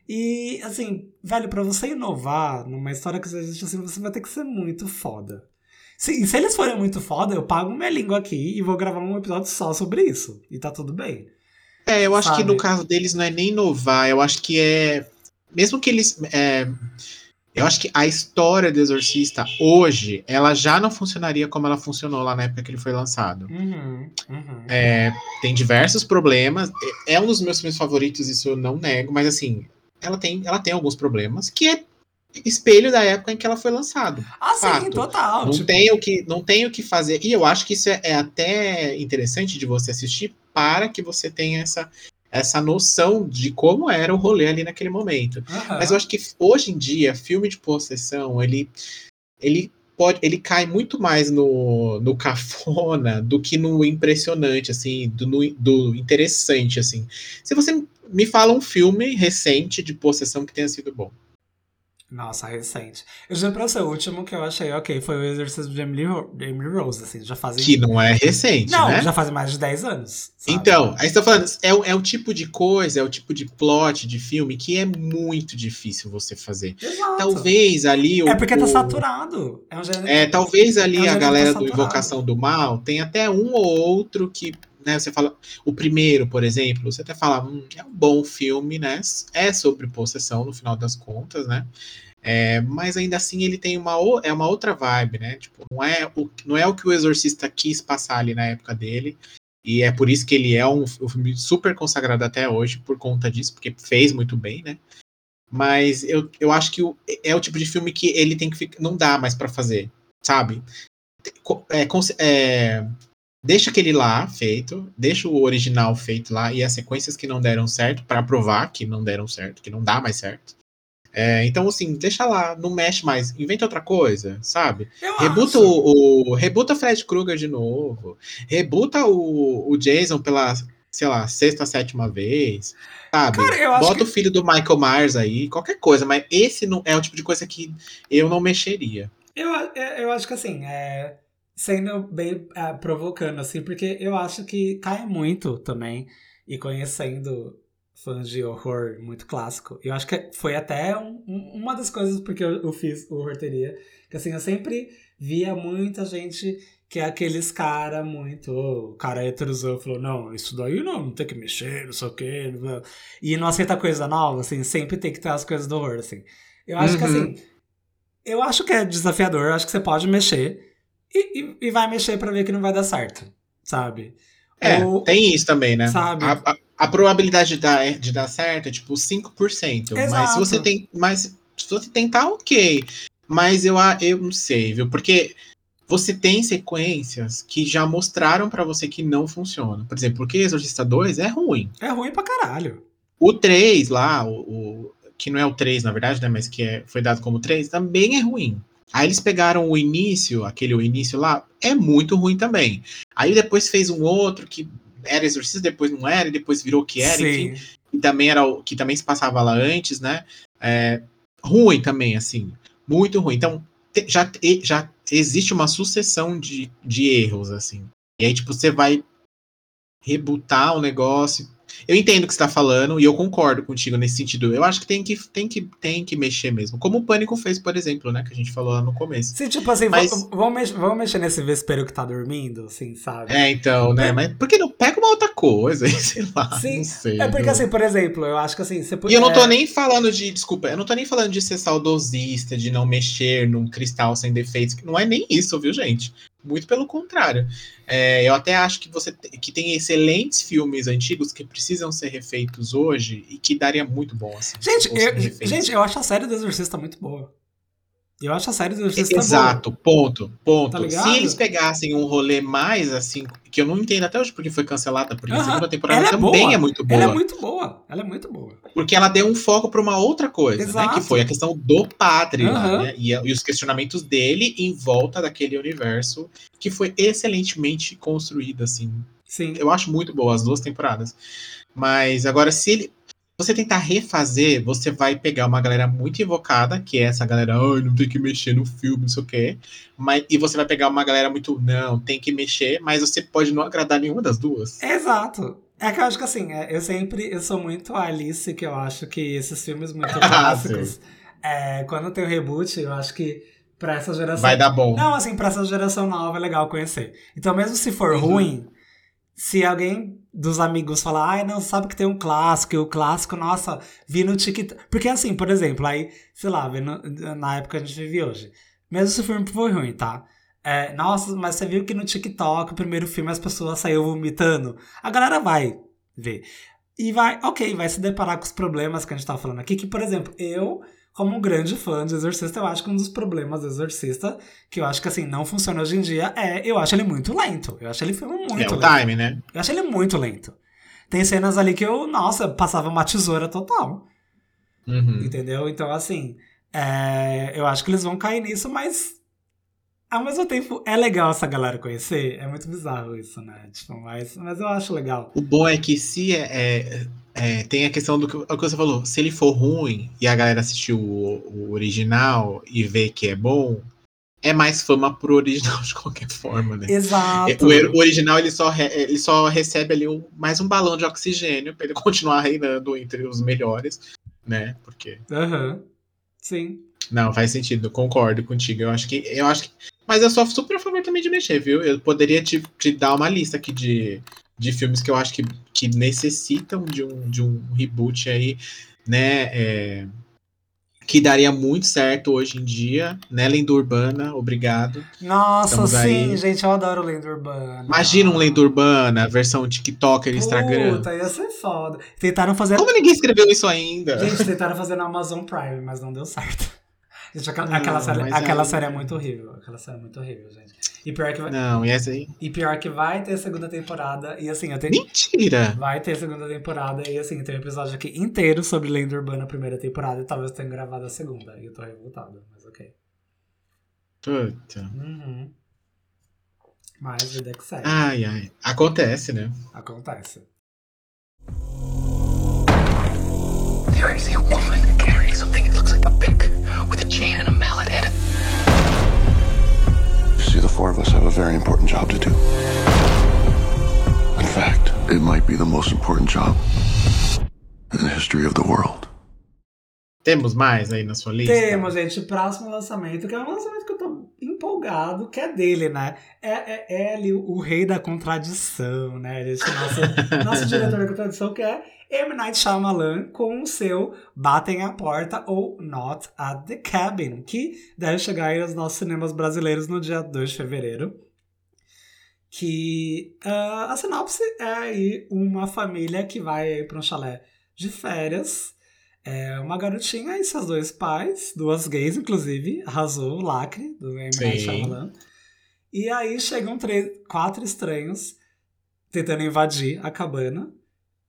E, assim, velho, pra você inovar numa história que existe assim, você vai ter que ser muito foda. Se, se eles forem muito foda, eu pago minha língua aqui e vou gravar um episódio só sobre isso. E tá tudo bem. É, eu acho Sabe? que no caso deles não é nem inovar, eu acho que é. Mesmo que eles. É, eu acho que a história do Exorcista hoje, ela já não funcionaria como ela funcionou lá na época que ele foi lançado. Uhum, uhum. É, tem diversos problemas. É um dos meus filmes favoritos, isso eu não nego, mas assim, ela tem, ela tem alguns problemas, que é espelho da época em que ela foi lançada. Ah, fato. sim, total. Não, tipo... tem o que, não tem o que fazer. E eu acho que isso é, é até interessante de você assistir para que você tenha essa, essa noção de como era o rolê ali naquele momento. Uhum. Mas eu acho que hoje em dia, filme de possessão, ele, ele pode, ele cai muito mais no, no cafona do que no impressionante, assim, do, no, do interessante, assim. Se você me fala um filme recente de possessão que tenha sido bom. Nossa, recente. Eu já pra o último que eu achei, ok, foi o exercício de Emily, Ro Emily Rose, assim, já fazem... Que não é recente, Não, né? já fazem mais de 10 anos. sabe? Então, aí você tá falando, é, o- é o tipo de coisa, é o tipo de plot de filme que é muito difícil você fazer. Exato. Talvez ali o. É porque tá saturado. É um gênero... É, talvez ali É um a gênero galera tá do. Invocação do Mal tem até um ou outro que, né, você fala, o primeiro, por exemplo, você até fala, hum, é um bom filme, né? É sobre possessão no final das contas, né? É, mas ainda assim ele tem uma, é uma outra vibe, né? Tipo, não é, o, não é o que o Exorcista quis passar ali na época dele. E é por isso que ele é um, um filme super consagrado até hoje, por conta disso, porque fez muito bem, né? Mas eu, eu acho que o- é o tipo de filme que ele tem que ficar. Não dá mais pra fazer, sabe? É, é, deixa aquele lá feito, deixa o original feito lá e as sequências que não deram certo, pra provar que não deram certo, que não dá mais certo. É, então, assim, deixa lá, não mexe mais, inventa outra coisa, sabe? Eu Rebuta o, o. Rebuta Fred Krueger de novo. Rebuta o, o Jason pela, sei lá, sexta, sétima vez. Sabe? Cara, Bota que- o filho do Michael Myers aí, qualquer coisa, mas esse não é o tipo de coisa que eu não mexeria. Eu, eu acho que assim, é, sendo bem é, provocando, assim, porque eu acho que cai muito também, e conhecendo fãs de horror muito clássico, eu acho que foi até um- um- uma das coisas porque eu, eu fiz o horroteria, que assim, eu sempre via muita gente que é aqueles cara muito, o cara heterosão falou, não, isso daí não, não tem que mexer, não sei o quê, não e não aceita coisa nova, assim, sempre tem que ter as coisas do horror, assim. Eu acho que Uhum. assim, eu acho que é desafiador, eu acho que você pode mexer e, e, e vai mexer pra ver que não vai dar certo, sabe? É, Ou- tem isso também, né? Sabe? A, a- a probabilidade de dar, de dar certo é tipo 5%. Mas se Exato. você tem. Mas se você tentar, ok. Mas eu, eu não sei, viu? Porque você tem sequências que já mostraram pra você que não funcionam. Por exemplo, porque Exorcista 2 é ruim. É ruim pra caralho. O 3 lá, o, o- que não é o 3, na verdade, né? Mas que é, foi dado como 3, também é ruim. Aí eles pegaram o início, aquele o início lá, é muito ruim também. Aí depois fez um outro que era exorcista, depois não era, e depois virou que era, enfim Sim. que também era o que também se passava lá antes, né? É, ruim também, assim, muito ruim. Então te- já, te- já existe uma sucessão de, de erros, assim. E aí, tipo, você vai rebutar o negócio. Eu entendo o que você tá falando e eu concordo contigo nesse sentido. Eu acho que tem que, tem que, tem que mexer mesmo. Como o Pânico fez, por exemplo, né? Que a gente falou lá no começo. Sim, tipo assim, Mas- vamos, vamos, mex- vamos mexer nesse vespeiro que tá dormindo, assim, sabe? É, então, né? Mas por que não pega uma outra coisa? Sei lá, Sim, sei. É porque, assim, por exemplo, eu acho que assim, você E eu não tô é, nem falando de, desculpa, eu não tô nem falando de ser saudosista, de não mexer num cristal sem defeitos, não é nem isso, viu, gente? Muito pelo contrário. É, eu até acho que você te- que tem excelentes filmes antigos que precisam ser refeitos hoje e que daria muito bom assim. Gente, eu, gente, eu acho a série do Exorcista muito boa. Eu acho a série do Exorcista boa. Exato, ponto, ponto. Tá? Se eles pegassem um rolê mais assim, que eu não entendo até hoje porque foi cancelada, porque a Aham. segunda temporada Ela é também boa. é muito boa. Ela é muito boa. Ela é muito boa. Porque ela deu um foco para uma outra coisa, né? Exato. Que foi a questão do padre lá, né? E, e os questionamentos dele em volta daquele universo que foi excelentemente construído, assim. Sim. Eu acho muito boa as duas temporadas. Mas agora, se ele. Você tentar refazer, você vai pegar uma galera muito invocada, que é essa galera, ai, não tem que mexer no filme, não sei o quê. Mas, e você vai pegar uma galera muito, não, tem que mexer, mas você pode não agradar nenhuma das duas. Exato. É que eu acho que assim, é, eu sempre, eu sou muito Alice, que eu acho que esses filmes muito Ah, clássicos, é, quando tem o reboot, eu acho que pra essa geração. Vai dar bom. Não, assim, pra essa geração nova é legal conhecer. Então, mesmo se for Uhum. ruim, se alguém dos amigos falar, ai, não, sabe que tem um clássico, e o clássico, nossa, vi no TikTok. Porque assim, por exemplo, aí, sei lá, na época que a gente vive hoje. Mesmo se o filme for ruim, tá? É, nossa, mas você viu que no TikTok, o primeiro filme, as pessoas saíram vomitando. A galera vai ver. E vai, ok, vai se deparar com os problemas que a gente tá falando aqui. Que, por exemplo, eu, como um grande fã de Exorcista, eu acho que um dos problemas do Exorcista, que eu acho que assim, não funciona hoje em dia, é eu acho ele muito lento. Eu acho ele filme muito é o lento. time, né? Eu acho ele muito lento. Tem cenas ali que eu, nossa, passava uma tesoura total. Uhum. Entendeu? Então, assim, é, eu acho que eles vão cair nisso, mas ao mesmo tempo, é legal essa galera conhecer. É muito bizarro isso, né? Tipo, mas, mas eu acho legal. O bom é que se é, é, é, tem a questão do que, é o que você falou, se ele for ruim e a galera assistiu o, o original e vê que é bom, é mais fama pro original de qualquer forma, né? Exato. O, o original ele só, re- ele só recebe ali um- mais um balão de oxigênio pra ele continuar reinando entre os melhores, né? Porque Aham. Sim. Não faz sentido, concordo contigo. Eu acho que eu acho que, mas eu sou super a favor também de mexer, viu? Eu poderia te, te dar uma lista aqui de, de filmes que eu acho que, que necessitam de um, de um reboot aí, né? é, que daria muito certo hoje em dia, né? Lenda Urbana, obrigado. Nossa, Estamos sim, aí. gente, eu adoro lenda urbana. Imagina um Lenda Urbana, versão TikToker, Instagram. Puta, ia ser foda. Tentaram fazer. Como ninguém escreveu isso ainda? Gente, tentaram fazer na Amazon Prime, mas não deu certo. Gente, aquela, Não, aquela série, aquela aí- série é muito horrível. Aquela série é muito horrível, gente. E pior que vai, Não, e essa aí? e pior que vai ter segunda temporada. E assim, eu tenho. Mentira! Vai ter segunda temporada e assim, tem um episódio aqui inteiro sobre Lenda Urbana, a primeira temporada, e talvez tenha gravado a segunda. E eu tô revoltado, mas ok. Puta. Uhum. Mas vida que segue. Ai, ai. Acontece, né? Acontece. There is a woman pick with a chain and a mallet head. You see, the four of us have a very important job to do. In fact, it might be the most important job in the history of the world. Temos mais aí na sua lista? Temos, gente, o próximo lançamento, que é um lançamento que eu tô empolgado, que é dele, né? É, é, é ali o, o rei da contradição, né, gente? Nosso, nosso diretor da contradição, que é M. Night Shyamalan, com o seu Batem a Porta ou Not at the Cabin, que deve chegar aí aos nossos cinemas brasileiros no dia 2 de fevereiro. Que ah, a sinopse é aí uma família que vai para um chalé de férias. É uma garotinha e seus dois pais, duas gays, inclusive, arrasou o lacre do M. Night. Shyamalan. E aí chegam três, quatro estranhos tentando invadir a cabana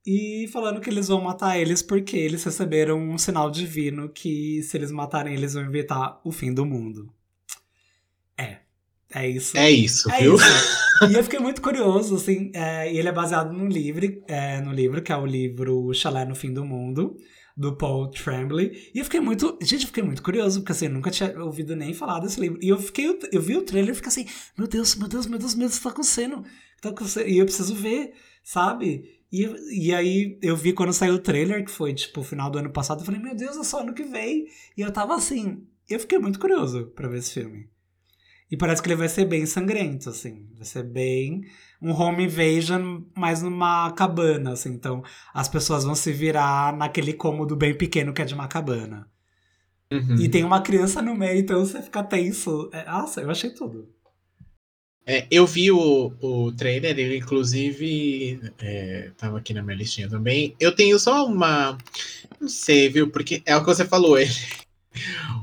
e falando que eles vão matar eles porque eles receberam um sinal divino que se eles matarem eles vão evitar o fim do mundo. É, é isso. É isso, É viu? isso. E eu fiquei muito curioso, assim, é, e ele é baseado no livro, é, no livro, que é o livro Chalé no Fim do Mundo, do Paul Tremblay. E eu fiquei muito. Gente, eu fiquei muito curioso, porque assim, eu nunca tinha ouvido nem falar desse livro. E eu fiquei, eu vi o trailer e fiquei assim, meu Deus, meu Deus, meu Deus, meu Deus, o tá acontecendo? O que tá acontecendo? E eu preciso ver, sabe? E, e aí eu vi quando saiu o trailer, que foi tipo o final do ano passado, eu falei, meu Deus, é só ano que vem. E eu tava assim, eu fiquei muito curioso pra ver esse filme. E parece que ele vai ser bem sangrento, assim. Vai ser bem um home invasion, mas numa cabana, assim. Então, as pessoas vão se virar naquele cômodo bem pequeno que é de uma cabana. Uhum. E tem uma criança no meio, então você fica tenso. É, nossa, eu achei tudo. É, eu vi o, o trailer, ele inclusive é, tava aqui na minha listinha também. Eu tenho só uma. Não sei, viu? Porque é o que você falou. Ele,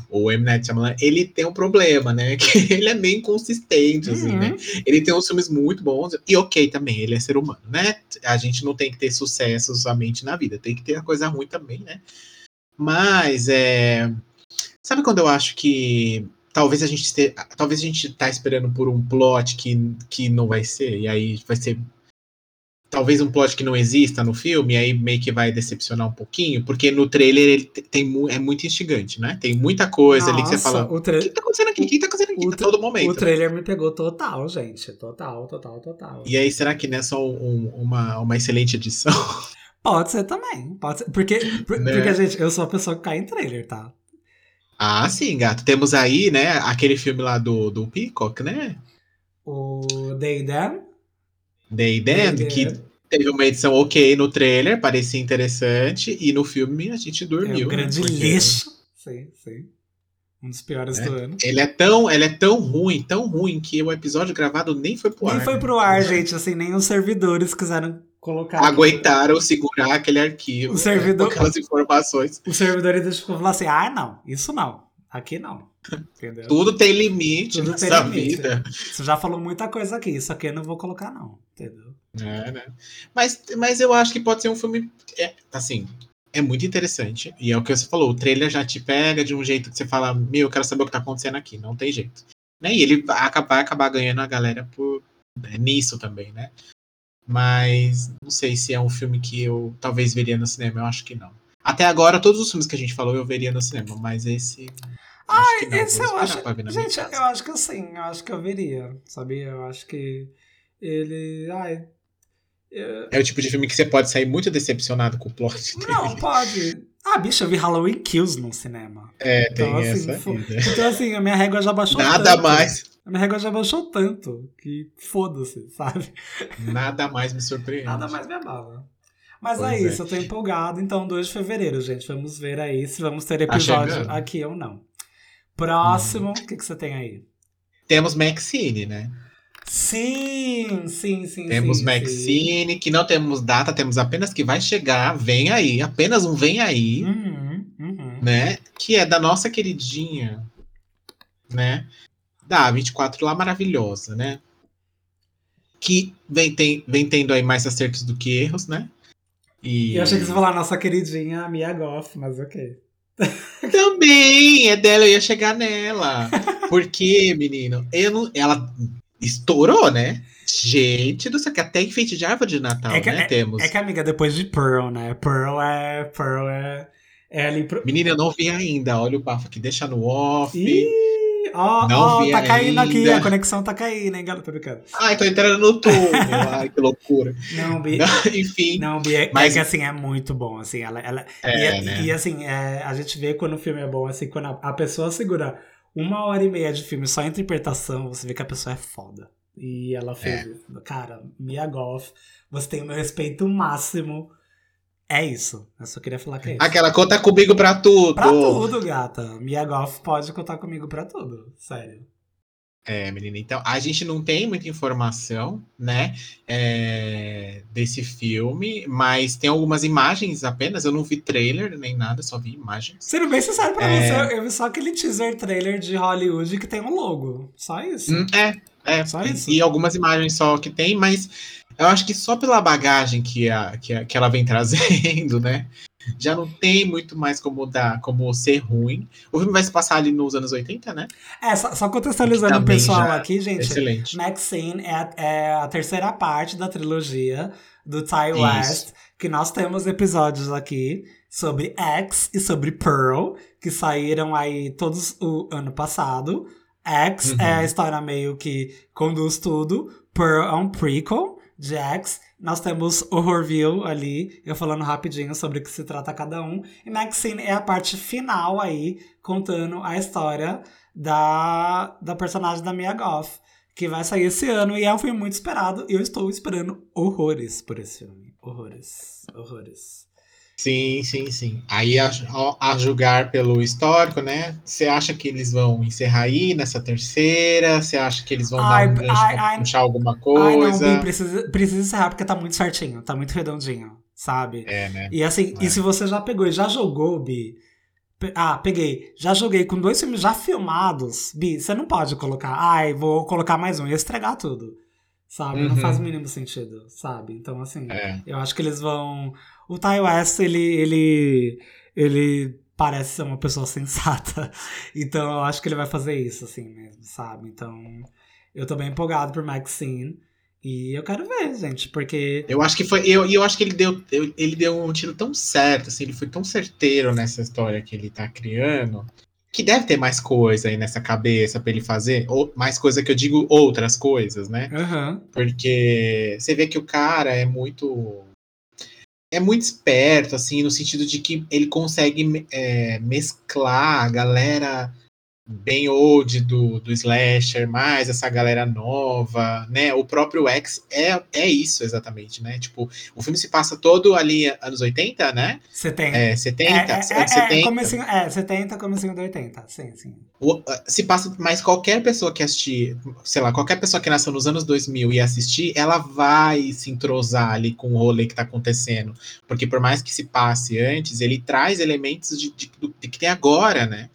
o M. Night Shyamalan, ele tem um problema, né? Que ele é meio inconsistente, assim, Uhum. né? Ele tem uns filmes muito bons. E ok também, ele é ser humano, né? A gente não tem que ter sucesso somente na vida, tem que ter a coisa ruim também, né? Mas é. Sabe quando eu acho que talvez a gente este- talvez a gente tá esperando por um plot que, que não vai ser, e aí vai ser talvez um plot que não exista no filme, e aí meio que vai decepcionar um pouquinho, porque no trailer ele te- tem, é muito instigante, né? Tem muita coisa ali que você Nossa, fala. o, O tra que tá acontecendo aqui? O que tá acontecendo aqui? o tra- todo momento. o trailer me pegou total, gente. Total, total, total. E aí, será que não é só um- uma, uma excelente edição? Pode ser também. Pode ser. Porque, por- Né? porque, gente, eu sou a pessoa que cai em trailer, tá? Ah, sim, gato. Temos aí, né, aquele filme lá do, do Peacock, né? O Day Them. Day que Them. teve uma edição ok no trailer, parecia interessante, e no filme a gente É dormiu. um grande né, lixo. Sim, sim. Um dos piores do ano. Ele é, tão, ele é tão ruim, tão ruim, que o episódio gravado nem foi pro ar. Nem foi né? pro ar, gente. Assim, nem os servidores quiseram colocar. Aguentaram segurar aquele arquivo. O servidor- né, com aquelas informações. O servidor identificou e falou assim: ah, não, isso não. Aqui não. Entendeu? Tudo tem limite Tudo tem nessa limite. vida. Você já falou muita coisa aqui. Isso aqui eu não vou colocar, não. Entendeu? É, né? mas, mas eu acho que pode ser um filme. é, assim, é muito interessante. E é o que você falou: o trailer já te pega de um jeito que você fala: Meu, eu quero saber o que tá acontecendo aqui. Não tem jeito. Né? E ele vai acabar, acabar ganhando a galera por né, nisso também, né? Mas não sei se é um filme que eu talvez veria no cinema, eu acho que não. Até agora, todos os filmes que a gente falou eu veria no cinema, mas esse. que não, Esse eu acho. Gente, eu acho que sim, eu acho que eu veria, sabia? Eu acho que ele. Ai. eu- É o tipo de filme que você pode sair muito decepcionado com o plot dele. Não, pode. Ah, bicho, eu vi Halloween Kills no cinema. É, tem Então, assim, essa fo- ainda. Então, assim, a minha régua já baixou Nada tanto. mais, A minha régua já baixou tanto que foda-se, sabe? nada mais me surpreende. Nada mais me abala. Mas Pois é é. isso, eu tô empolgado. Então, 2 de fevereiro, gente. Vamos ver aí se vamos ter Tá episódio. Uhum. aqui ou não. Próximo, o que, que você tem aí? Temos Maxine, né? Sim, sim, sim. Temos sim, sim. Maxine, que não temos data, temos apenas que vai chegar, vem aí, apenas um vem aí, Uhum, uhum. né? Que é da nossa queridinha, né? Da 24 lá maravilhosa, né? Que vem, tem, vem tendo aí mais acertos do que erros, né? E eu achei que você ia falar nossa queridinha Mia Goff, mas ok. também é dela, eu ia chegar nela. Porque, menino, eu não, ela estourou, né? Gente do céu, que até enfeite de árvore de Natal, É que- né? Temos. É que, amiga, depois de Pearl, né? Pearl é. Pearl é. É ali pro. Menina, eu não vi ainda. Olha o bafo aqui, deixa no off. Ih! Ó, vi tá caindo aqui, ainda. a conexão tá caindo, hein, galera? Tô brincando. Ai, tô entrando no túnel. Ai, que loucura. Não, Bi. Enfim. Não, Bi, é, Mas- é que assim, é muito bom, assim, ela, ela É, e, né? e, assim, é, a gente vê quando o filme é bom, assim, quando a, a pessoa segura uma hora e meia de filme só em interpretação, você vê que a pessoa é foda. E ela fez É. Cara, Mia Goff, você tem o meu respeito máximo. É isso. Eu só queria falar que é isso. Aquela conta comigo pra tudo. Pra tudo, gata. Mia Goff pode contar comigo pra tudo. Sério. É, menina, então a gente não tem muita informação, né, é, desse filme, mas tem algumas imagens apenas. Eu não vi trailer nem nada, só vi imagens. Sendo bem sincero pra É. você, eu vi só aquele teaser trailer de Hollywood que tem um logo. Só isso. Hum, é, é. Só e- isso? E algumas imagens só que tem, mas eu acho que só pela bagagem que, a, que, a- que ela vem trazendo, né? Já não tem muito mais como dar, como ser ruim. O filme vai se passar ali nos anos 80, né? É, só, só contextualizando o pessoal aqui, gente. Excelente. Maxine é a, é a terceira parte da trilogia do Ty Isso. West, que nós temos episódios aqui sobre X e sobre Pearl, que saíram aí todos o ano passado. X Uhum. é a história meio que conduz tudo. Pearl é um prequel de X. Nós temos Horrorville ali, eu falando rapidinho sobre o que se trata cada um. E Maxine é a parte final aí, contando a história da, da personagem da Mia Goff, que vai sair esse ano e é um filme muito esperado. E eu estou esperando horrores por esse filme. Horrores. Horrores. Sim, sim, sim. Aí, a, a julgar pelo histórico, né? Você acha que eles vão encerrar aí nessa terceira? Você acha que eles vão Ai, dar um ai, pra ai. puxar alguma Ai, não, coisa? Bi, precisa, precisa encerrar porque tá muito certinho, tá muito redondinho, sabe? É, né? E assim, É. e se você já pegou e já jogou, Bi. Ah, peguei. Já joguei com dois filmes já filmados. Bi, você não pode colocar. Ai, vou colocar mais um. Ia estragar tudo. Sabe? Não Uhum. faz o mínimo sentido, sabe? Então, assim. É. Eu acho que eles vão. O Ty West, ele, ele, ele parece ser uma pessoa sensata. Então eu acho que ele vai fazer isso, assim mesmo, sabe? Então eu tô bem empolgado por Maxine. E eu quero ver, gente, porque. Eu acho que foi. Eu, e eu acho que ele deu, eu- ele deu um tiro tão certo, assim, ele foi tão certeiro nessa história que ele tá criando. Que deve ter mais coisa aí nessa cabeça pra ele fazer. Ou mais coisa que eu digo outras coisas, né? Aham. Porque você vê que o cara é muito. É muito esperto, assim, no sentido de que ele consegue é, mesclar a galera bem old do, do slasher, mais essa galera nova, né? O próprio X é, é isso exatamente, né? Tipo, o filme se passa todo ali anos 80, né? 70. É, 70, É, é, anos é, 70. é, comecinho, é, 70, comecinho do 80. Sim, sim. O- se passa, mas qualquer pessoa que assistir, sei lá, qualquer pessoa que nasceu nos anos 2000 e assistir, ela vai se entrosar ali com o rolê que tá acontecendo. Porque por mais que se passe antes, ele traz elementos de, de- de que tem agora, né?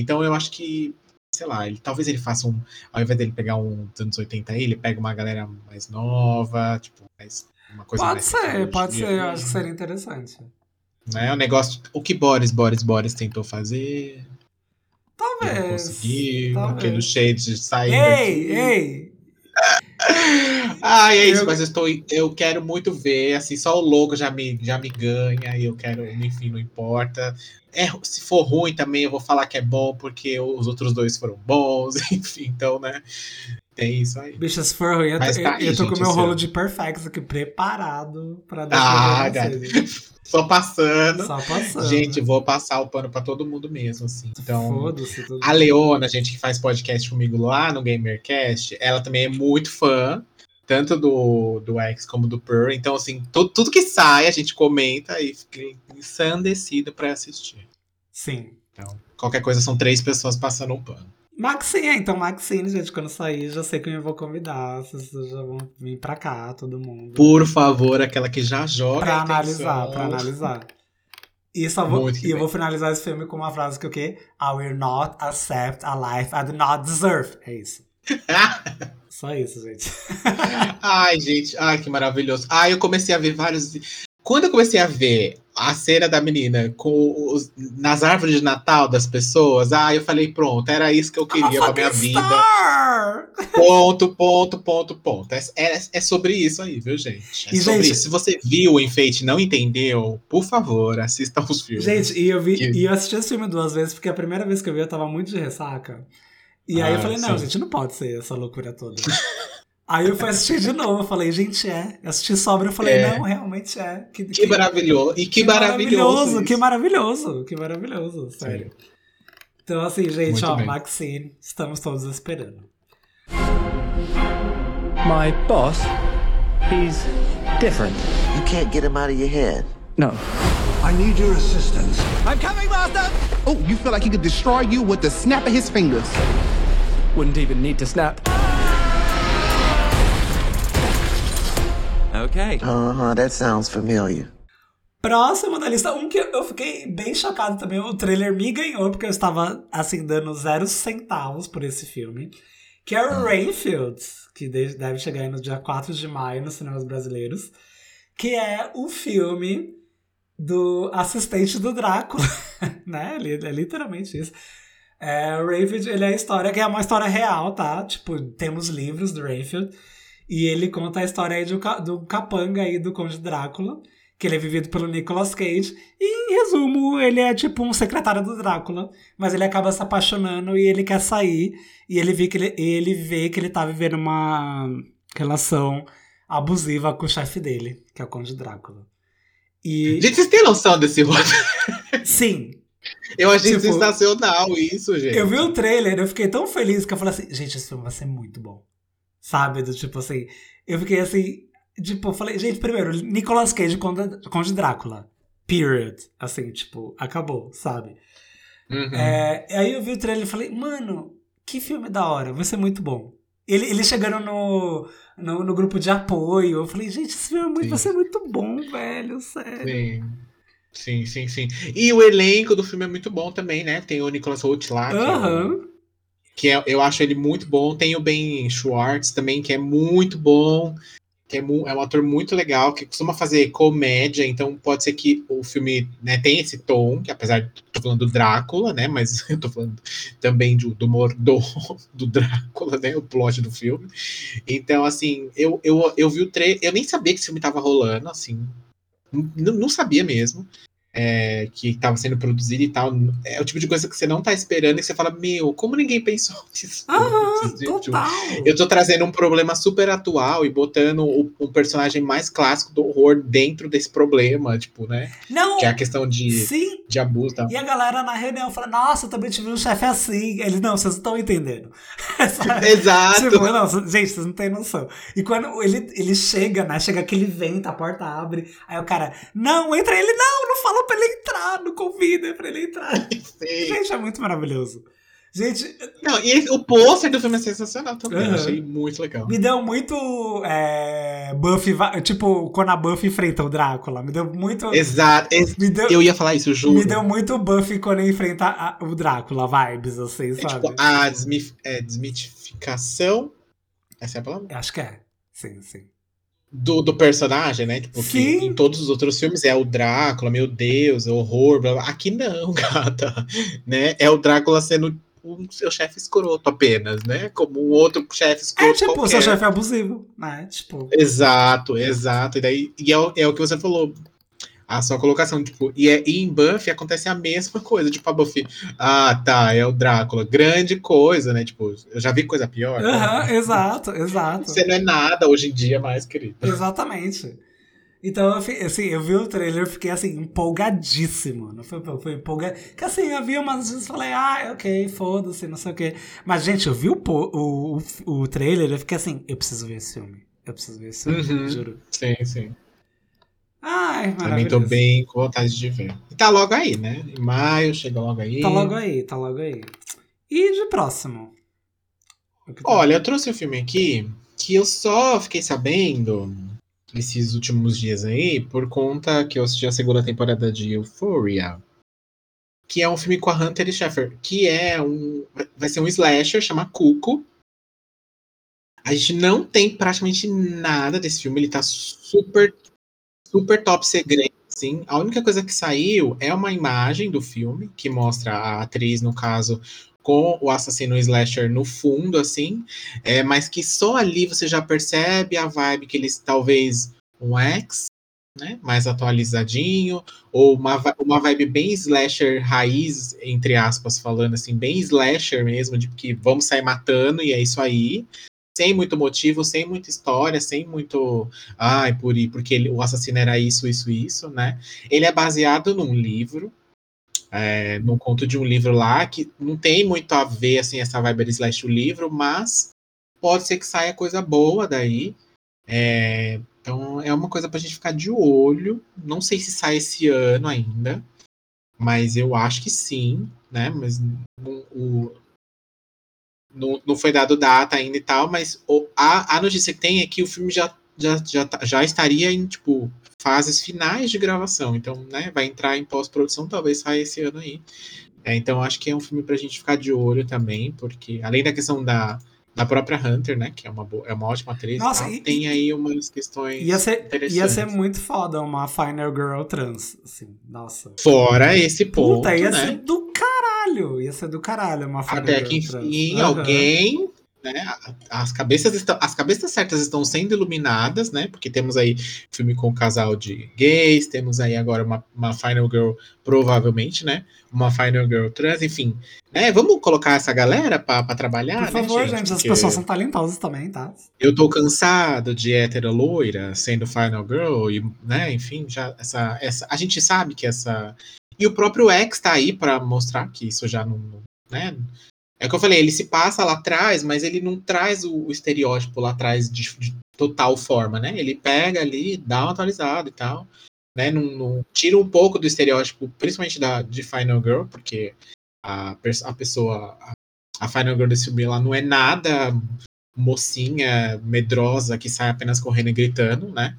Então eu acho que, sei lá, ele, talvez ele faça um, ao invés dele pegar um dos anos 80 aí, ele pega uma galera mais nova, tipo, mais, uma coisa Pode mais ser, pode ser. tecnologia, Eu acho que seria interessante. Né? O negócio, o que Boris, Boris, Boris tentou fazer, Talvez. Eu consegui, talvez. aquele shade saindo Ei, aqui. ei! Ai, é isso, Eu- mas eu estou. Eu quero muito ver, assim, só o logo já me, já me ganha e eu quero, enfim, não importa. É, se for ruim também, eu vou falar que é bom, porque os outros dois foram bons, enfim, então, né? Tem isso aí. Bicho, se for ruim, eu, Mas tô- tá aí, eu tô com gente, o meu rolo de Perfects aqui preparado pra Ah, defender gata. vocês. Só passando. Só passando. Gente, vou passar o pano pra todo mundo mesmo, assim. Então, a Leona, gente que faz podcast comigo lá no GamerCast, ela também é muito fã, tanto do, do X como do Pearl. Então, assim, tudo, tudo que sai a gente comenta e fica ensandecido pra assistir. Sim. Então, qualquer coisa são três pessoas passando um pano. Maxine, é, então Maxine, gente, quando sair, já sei que eu vou convidar. Vocês já vão vir pra cá, todo mundo. Por favor, aquela que já joga. pra analisar, pra analisar. E, só vou, e eu vou finalizar esse filme com uma frase que o quê? I will not accept a life I do not deserve. É isso. Só isso, gente. Ai, gente, ai, que maravilhoso. Ai, eu comecei a ver vários. Quando eu comecei a ver a cena da menina com os, nas árvores de Natal das pessoas, ai, eu falei, pronto, era isso que eu queria pra minha vida. star! Ponto, ponto, ponto, ponto. É, é, é sobre isso aí, viu, gente? É E, sobre gente- isso. Se você viu o enfeite e não entendeu, por favor, assista os filmes. Gente, e eu vi, Que- e eu assisti esse filme duas vezes, porque a primeira vez que eu vi eu tava muito de ressaca. E aí eu Ah, falei, não, sim. gente, não pode ser essa loucura toda. aí eu fui assistir de novo, eu falei, gente, é. Eu assisti sobra, eu falei, É. não, realmente é. Que, que maravilhoso. E que, maravilhoso. Que maravilhoso, que maravilhoso, sério. Então, assim, gente, Muito ó, bem. Maxine, estamos todos esperando. My boss, he's different. You can't get him out of your head. No. I need your assistance. I'm coming, master! Oh, you feel like he could destroy you with the snap of his fingers. Wouldn't even need to snap. Okay. Uh huh, that sounds familiar. Próximo da lista, um que eu fiquei bem chocado também, o trailer me ganhou, porque eu estava, assim, dando zero centavos por esse filme, que é o Rainfield, que de- deve chegar aí no dia 4 de maio nos cinemas brasileiros, que é o filme do assistente do Drácula, né? É literalmente isso. É, o Rainfield, ele é a história, que é uma história real, tá? Tipo, temos livros do Rainfield, e ele conta a história aí do, do capanga aí do Conde Drácula, que ele é vivido pelo Nicolas Cage. E, em resumo, ele é tipo um secretário do Drácula, mas ele acaba se apaixonando e ele quer sair. E ele vê que ele, ele, vê que ele tá vivendo uma relação abusiva com o chefe dele, que é o Conde Drácula. E Gente, vocês têm noção desse roteiro? sim, Eu achei Tipo, sensacional isso, gente. eu vi o trailer, eu fiquei tão feliz que eu falei assim, gente, esse filme vai ser muito bom. Sabe? Do tipo assim, eu fiquei assim, tipo, falei, gente, primeiro, Nicolas Cage Conde, Conde Drácula. Period. Assim, tipo, acabou, sabe? Uhum. É, aí eu vi o trailer e falei, mano, que filme da hora, vai ser muito bom. Ele, ele chegando no, no, no grupo de apoio, eu falei, gente, esse filme é muito- vai ser muito bom, velho, sério. Sim. Sim, sim, sim. E o elenco do filme é muito bom também, né? Tem o Nicholas Hoult lá, é, Aham. Que é- eu acho ele muito bom. Tem o Ben Schwartz também, que é muito bom. Que é, é um ator muito legal, que costuma fazer comédia, então pode ser que o filme né, tenha esse tom, que apesar de tô falando do Drácula, né? Mas eu tô falando também do, do mordomo do Drácula, né? O plot do filme. Então, assim, eu, eu, eu vi o trailer, eu nem sabia que esse filme tava rolando, assim. Não sabia mesmo. É, que estava sendo produzido e tal. É o tipo de coisa que você não tá esperando e você fala, meu, como ninguém pensou nisso? Aham, antes?" Tipo, total. eu tô trazendo um problema super atual e botando o, um personagem mais clássico do horror dentro desse problema, tipo, né? Não, Que é a questão de, sim, de abuso e tal. E a galera na reunião fala, nossa, eu também tive um chefe assim. Eles, não, vocês não estão entendendo. Sabe? Exato. Tipo, não, gente, vocês não têm noção. E quando ele, ele chega, né? Chega aquele vento, a porta abre. Aí o cara, não, entra ele. Não, não fala pra ele entrar, não convida pra ele entrar. Sim. Gente, é muito maravilhoso. Gente, Não, e esse- o pôster do filme é sensacional também. Eu achei muito legal. me deu muito é, Buffy, tipo, quando a Buffy enfrenta o Drácula. Me deu muito. Exato. ex- Me deu, Eu ia falar isso, juro. me deu muito Buffy quando enfrenta a- o Drácula, vibes, assim, É, sabe? tipo, a desmif- é, desmitificação. Essa é a palavra? Acho que é. Sim, sim. Do, do personagem, né? Tipo, que Sim. em todos os outros filmes é o Drácula, meu Deus, é horror, blá, blá. Aqui não, gata. Né? É o Drácula sendo um seu chefe escroto apenas, né? Como um outro chefe É escroto tipo, o qualquer. seu chefe é abusivo, né? Tipo, Exato, exato. E daí e é, é o que você falou. A sua colocação, tipo, e, é, e em Buffy acontece a mesma coisa. Tipo, a Buffy, ah, tá, é o Drácula. Grande coisa, né? Tipo, eu já vi coisa pior. né? aham, exato, exato. Você não é nada hoje em dia mais, querido. Exatamente. Então, assim, eu vi o trailer e fiquei, assim, empolgadíssimo. Não foi, foi empolgado. Que assim, eu vi umas vezes e falei, ah, ok, foda-se, não sei o quê. Mas, gente, eu vi o, o, o, o trailer e fiquei assim, eu preciso ver esse filme. Eu preciso ver esse filme, Uhum. juro. Sim, sim. Ai, Também tô bem com vontade de ver. E tá logo aí, né? Em maio, chega logo aí. Tá logo aí, tá logo aí. E de próximo? Tá- Olha, eu trouxe um filme aqui que eu só fiquei sabendo esses últimos dias aí por conta que eu assisti a segunda temporada de Euphoria. Que é um filme com a Hunter e Sheffer, que é um. Vai ser um slasher, chama Cuco. A gente não tem praticamente nada desse filme, ele tá super, super top segredo, assim. A única coisa que saiu é uma imagem do filme, que mostra a atriz, no caso, com o assassino slasher no fundo, assim. É, mas que só ali você já percebe a vibe que eles talvez um X, né? Mais atualizadinho, ou uma, uma vibe bem slasher raiz, entre aspas, falando assim, bem slasher mesmo, de que vamos sair matando e é isso aí. Sem muito motivo, sem muita história, sem muito. Ai, por, porque ele, o assassino era isso, isso, isso, né? Ele é baseado num livro, é, num conto de um livro lá, que não tem muito a ver, assim, essa vibe de slash o livro, mas pode ser que saia coisa boa daí. É, então é uma coisa pra gente ficar de olho. Não sei se sai esse ano ainda, mas eu acho que sim, né? Mas o- não, não foi dado data ainda e tal, mas o- a, a notícia que tem é que o filme já, já, já, tá- já estaria em, tipo, fases finais de gravação. Então, né, vai entrar em pós-produção, talvez saia esse ano aí. É, então, acho que é um filme pra gente ficar de olho também, porque além da questão da, da própria Hunter, né, que é uma, boa, é uma ótima atriz, Nossa, tal, e- tem aí umas questões Ia ser, interessantes. ia ser muito foda uma Final Girl trans, assim, nossa. Fora esse ponto, Puta, ia né? ser do caralho. Ia ser do caralho uma Final Até que enfim, Aham. alguém, né? As cabeças estão, as cabeças certas estão sendo iluminadas, né? Porque temos aí filme com um casal de gays, temos aí agora uma, uma Final Girl, provavelmente, né? Uma Final Girl trans, enfim. Né? Vamos colocar essa galera pra trabalhar, Por né, favor, gente, as Porque pessoas são talentosas também, tá? Eu tô cansado de hétero loira sendo Final Girl, e, né? Enfim, já essa, essa. A gente sabe que essa. E o próprio X tá aí pra mostrar que isso já não. Né? É o que eu falei, ele se passa lá atrás, mas ele não traz o, o estereótipo lá atrás de, de total forma, né? Ele pega ali, dá uma atualizada e tal. Né? Não, não- tira um pouco do estereótipo, principalmente da, de Final Girl, porque a, a pessoa. A, a Final Girl desse filme ela não é nada mocinha medrosa que sai apenas correndo e gritando, né?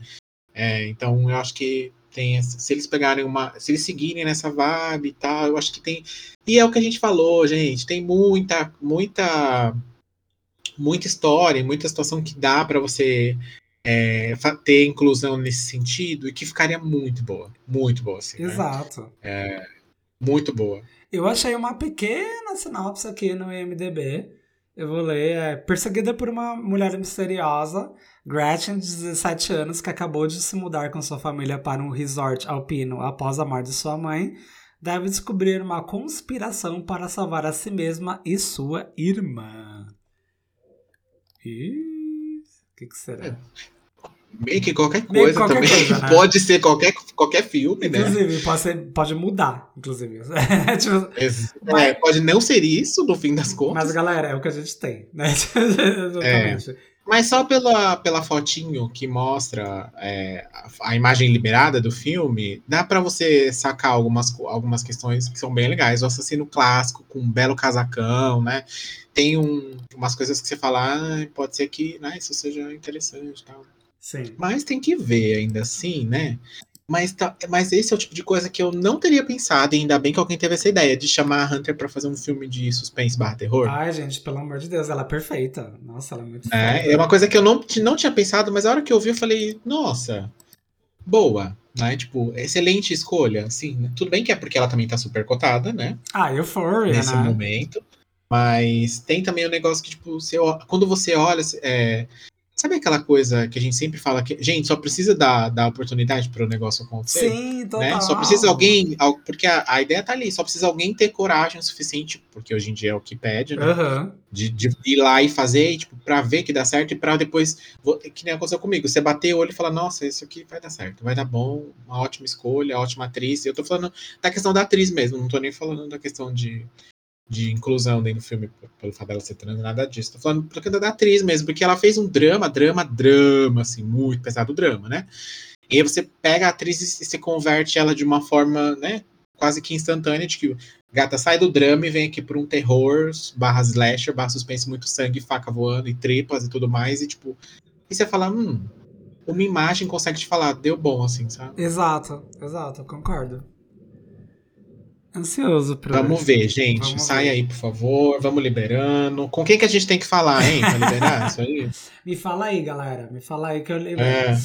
É, então eu acho que tem se eles pegarem uma, se eles seguirem nessa vibe e tal, eu acho que tem e é o que a gente falou, gente, tem muita, muita, muita história, muita situação que dá pra você é, ter inclusão nesse sentido e que ficaria muito boa, muito boa, assim, né? Exato. É, muito boa. Eu achei uma pequena sinopse aqui no IMDB. Eu vou ler. É, perseguida por uma mulher misteriosa, Gretchen, de 17 anos, que acabou de se mudar com sua família para um resort alpino após a morte de sua mãe, deve descobrir uma conspiração para salvar a si mesma e sua irmã. Ih, o que, que será? Meio que qualquer que coisa qualquer também. coisa, né? Pode ser qualquer, qualquer filme, né? Inclusive, pode, ser, pode mudar, inclusive. Tipo, Mas- é, pode não ser isso, no fim das contas. mas, galera, é o que a gente tem, né? Exatamente. Mas só pela, pela fotinho que mostra é, a, imagem liberada do filme, dá pra você sacar algumas, algumas questões que são bem legais. O assassino clássico com um belo casacão, né? Tem um, umas coisas que você fala, ah, pode ser que né, isso seja interessante e tal. Sim. Mas tem que ver ainda assim, né? Mas, tá, mas esse é o tipo de coisa que eu não teria pensado, e ainda bem que alguém teve essa ideia de chamar a Hunter pra fazer um filme de suspense barra terror. Ai, gente, pelo amor de Deus, ela é perfeita. Nossa, ela é muito É, foda. é uma coisa que eu não, não tinha pensado, mas a hora que eu vi, eu falei, nossa, boa, né? Tipo, excelente escolha, assim. né? Tudo bem que é porque ela também tá super cotada, né? Ah, Euphoria, Nesse né? momento. Mas tem também o negócio que, tipo, você, quando você olha. é, sabe aquela coisa que a gente sempre fala que, gente, só precisa dar, dar oportunidade para o negócio acontecer? Sim, total. né? Só precisa alguém. al- Porque a, a ideia tá ali, só precisa alguém ter coragem o suficiente, porque hoje em dia é o que pede, né? Aham. De, de ir lá e fazer, tipo, pra ver que dá certo e pra depois. vou- que nem aconteceu comigo. Você bater o olho e falar, nossa, isso aqui vai dar certo, vai dar bom, uma ótima escolha, ótima atriz. Eu tô falando da questão da atriz mesmo, não tô nem falando da questão de, de inclusão dentro do filme, pelo fato dela ser trans, nada disso. Tô falando por conta da atriz mesmo, porque ela fez um drama, drama, drama, assim, muito pesado drama, né? E aí você pega a atriz e se converte ela de uma forma, né, quase que instantânea, de que gata sai do drama e vem aqui por um terror, barra slasher, barra suspense, muito sangue, faca voando e tripas e tudo mais, e tipo, e você fala, hum, uma imagem consegue te falar, deu bom, assim, sabe? Exato, exato, concordo. Ansioso pra Vamos ver, gente. Vamos Sai ver. aí, por favor. Vamos liberando. Com quem que a gente tem que falar, hein? Pra liberar isso aí? Me fala aí, galera. Me fala aí que eu lembro. É.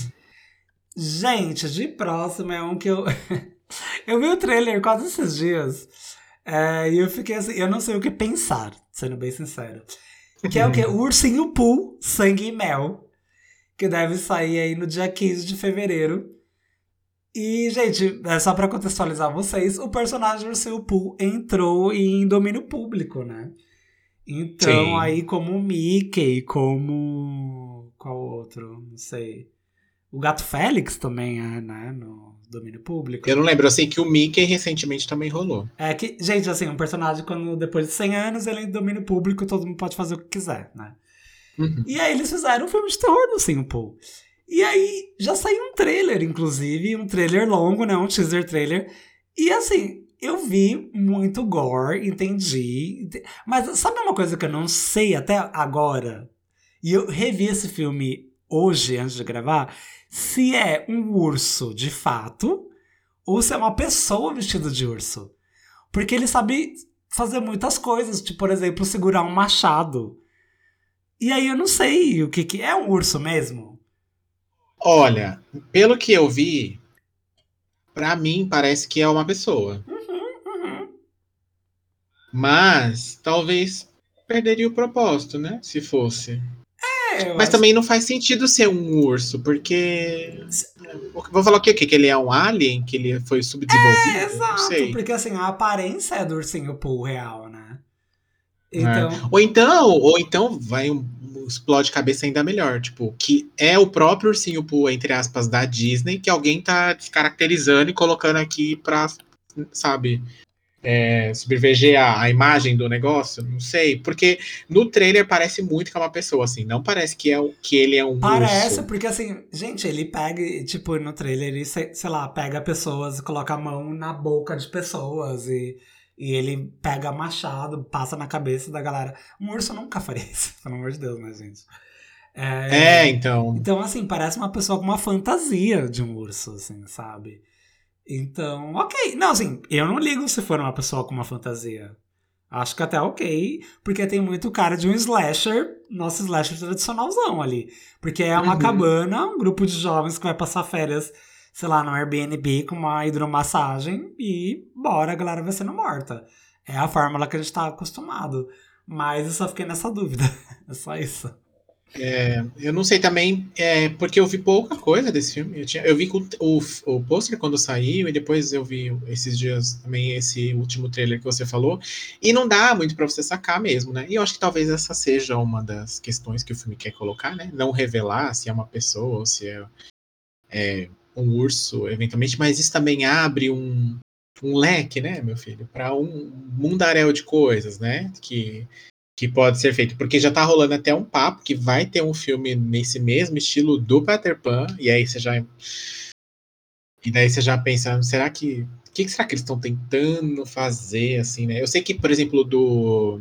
Gente, de próximo é um que eu. eu vi o trailer quase esses dias. é, e eu fiquei assim, eu não sei o que pensar, sendo bem sincero. Que é o quê? O Ursinho Pooh, Sangue e Mel. Que deve sair aí no dia 15 de fevereiro. E, gente, é só pra contextualizar vocês, o personagem Ursinho Pooh entrou em domínio público, né? Então, Sim. aí, como o Mickey, como. Qual outro? Não sei. O Gato Félix também é, né? No domínio público. Eu não lembro. Eu sei que o Mickey recentemente também rolou. É que, gente, assim, um personagem, quando depois de 100 anos ele é em domínio público, todo mundo pode fazer o que quiser, né? Uhum. E aí eles fizeram um filme de terror do Ursinho Pooh. E aí já saiu um trailer, inclusive, um trailer longo, né? Um teaser trailer. E assim, eu vi muito gore, entendi. ente- Mas sabe uma coisa que eu não sei até agora? E eu revi esse filme hoje, antes de gravar, se é um urso de fato ou se é uma pessoa vestida de urso. Porque ele sabe fazer muitas coisas, tipo, por exemplo, segurar um machado. E aí eu não sei o que, que é um urso mesmo. Olha, pelo que eu vi, pra mim parece que é uma pessoa. Uhum, Mas talvez perderia o propósito, né? Se fosse. É, Mas acho- também não faz sentido ser um urso, porque. Vou falar o quê? Que ele é um alien? Que ele foi subdesenvolvido? É, exato, porque assim, a aparência é do ursinho Pooh real, né? É. Então, Ou então, ou então vai um explode cabeça ainda melhor, tipo, que é o próprio ursinho Pooh, entre aspas, da Disney, que alguém tá descaracterizando e colocando aqui pra, sabe, é, a, a imagem do negócio, não sei, porque no trailer parece muito que é uma pessoa, assim, não parece que, é, que ele é um parece, urso. porque assim, gente, ele pega, tipo, no trailer, ele, sei, sei lá, pega pessoas e coloca a mão na boca de pessoas e, e ele pega machado, passa na cabeça da galera. Um urso nunca faria isso, pelo amor de Deus, né, gente? É, então, Então, assim, parece uma pessoa com uma fantasia de um urso, assim, sabe? Então, ok. Não, assim, eu não ligo se for uma pessoa com uma fantasia. Acho que até ok, porque tem muito cara de um slasher, nosso slasher tradicionalzão ali. Porque é uma Uhum. cabana, um grupo de jovens que vai passar férias, sei lá, no Airbnb com uma hidromassagem e bora, galera vai sendo morta. É a fórmula que a gente tá acostumado. Mas eu só fiquei nessa dúvida. É só isso. É, eu não sei também, é, porque eu vi pouca coisa desse filme. Eu, tinha, eu vi o, o, o pôster quando saiu, e depois eu vi esses dias também esse último trailer que você falou. E não dá muito pra você sacar mesmo, né? E eu acho que talvez essa seja uma das questões que o filme quer colocar, né? Não revelar se é uma pessoa ou se é, é um urso, eventualmente, mas isso também abre um, um leque, né, meu filho, para um mundaréu de coisas, né? Que que pode ser feito, porque já tá rolando até um papo que vai ter um filme nesse mesmo estilo do Peter Pan, e aí você já e daí você já pensa, será que que, que será que eles estão tentando fazer assim, né? Eu sei que, por exemplo, do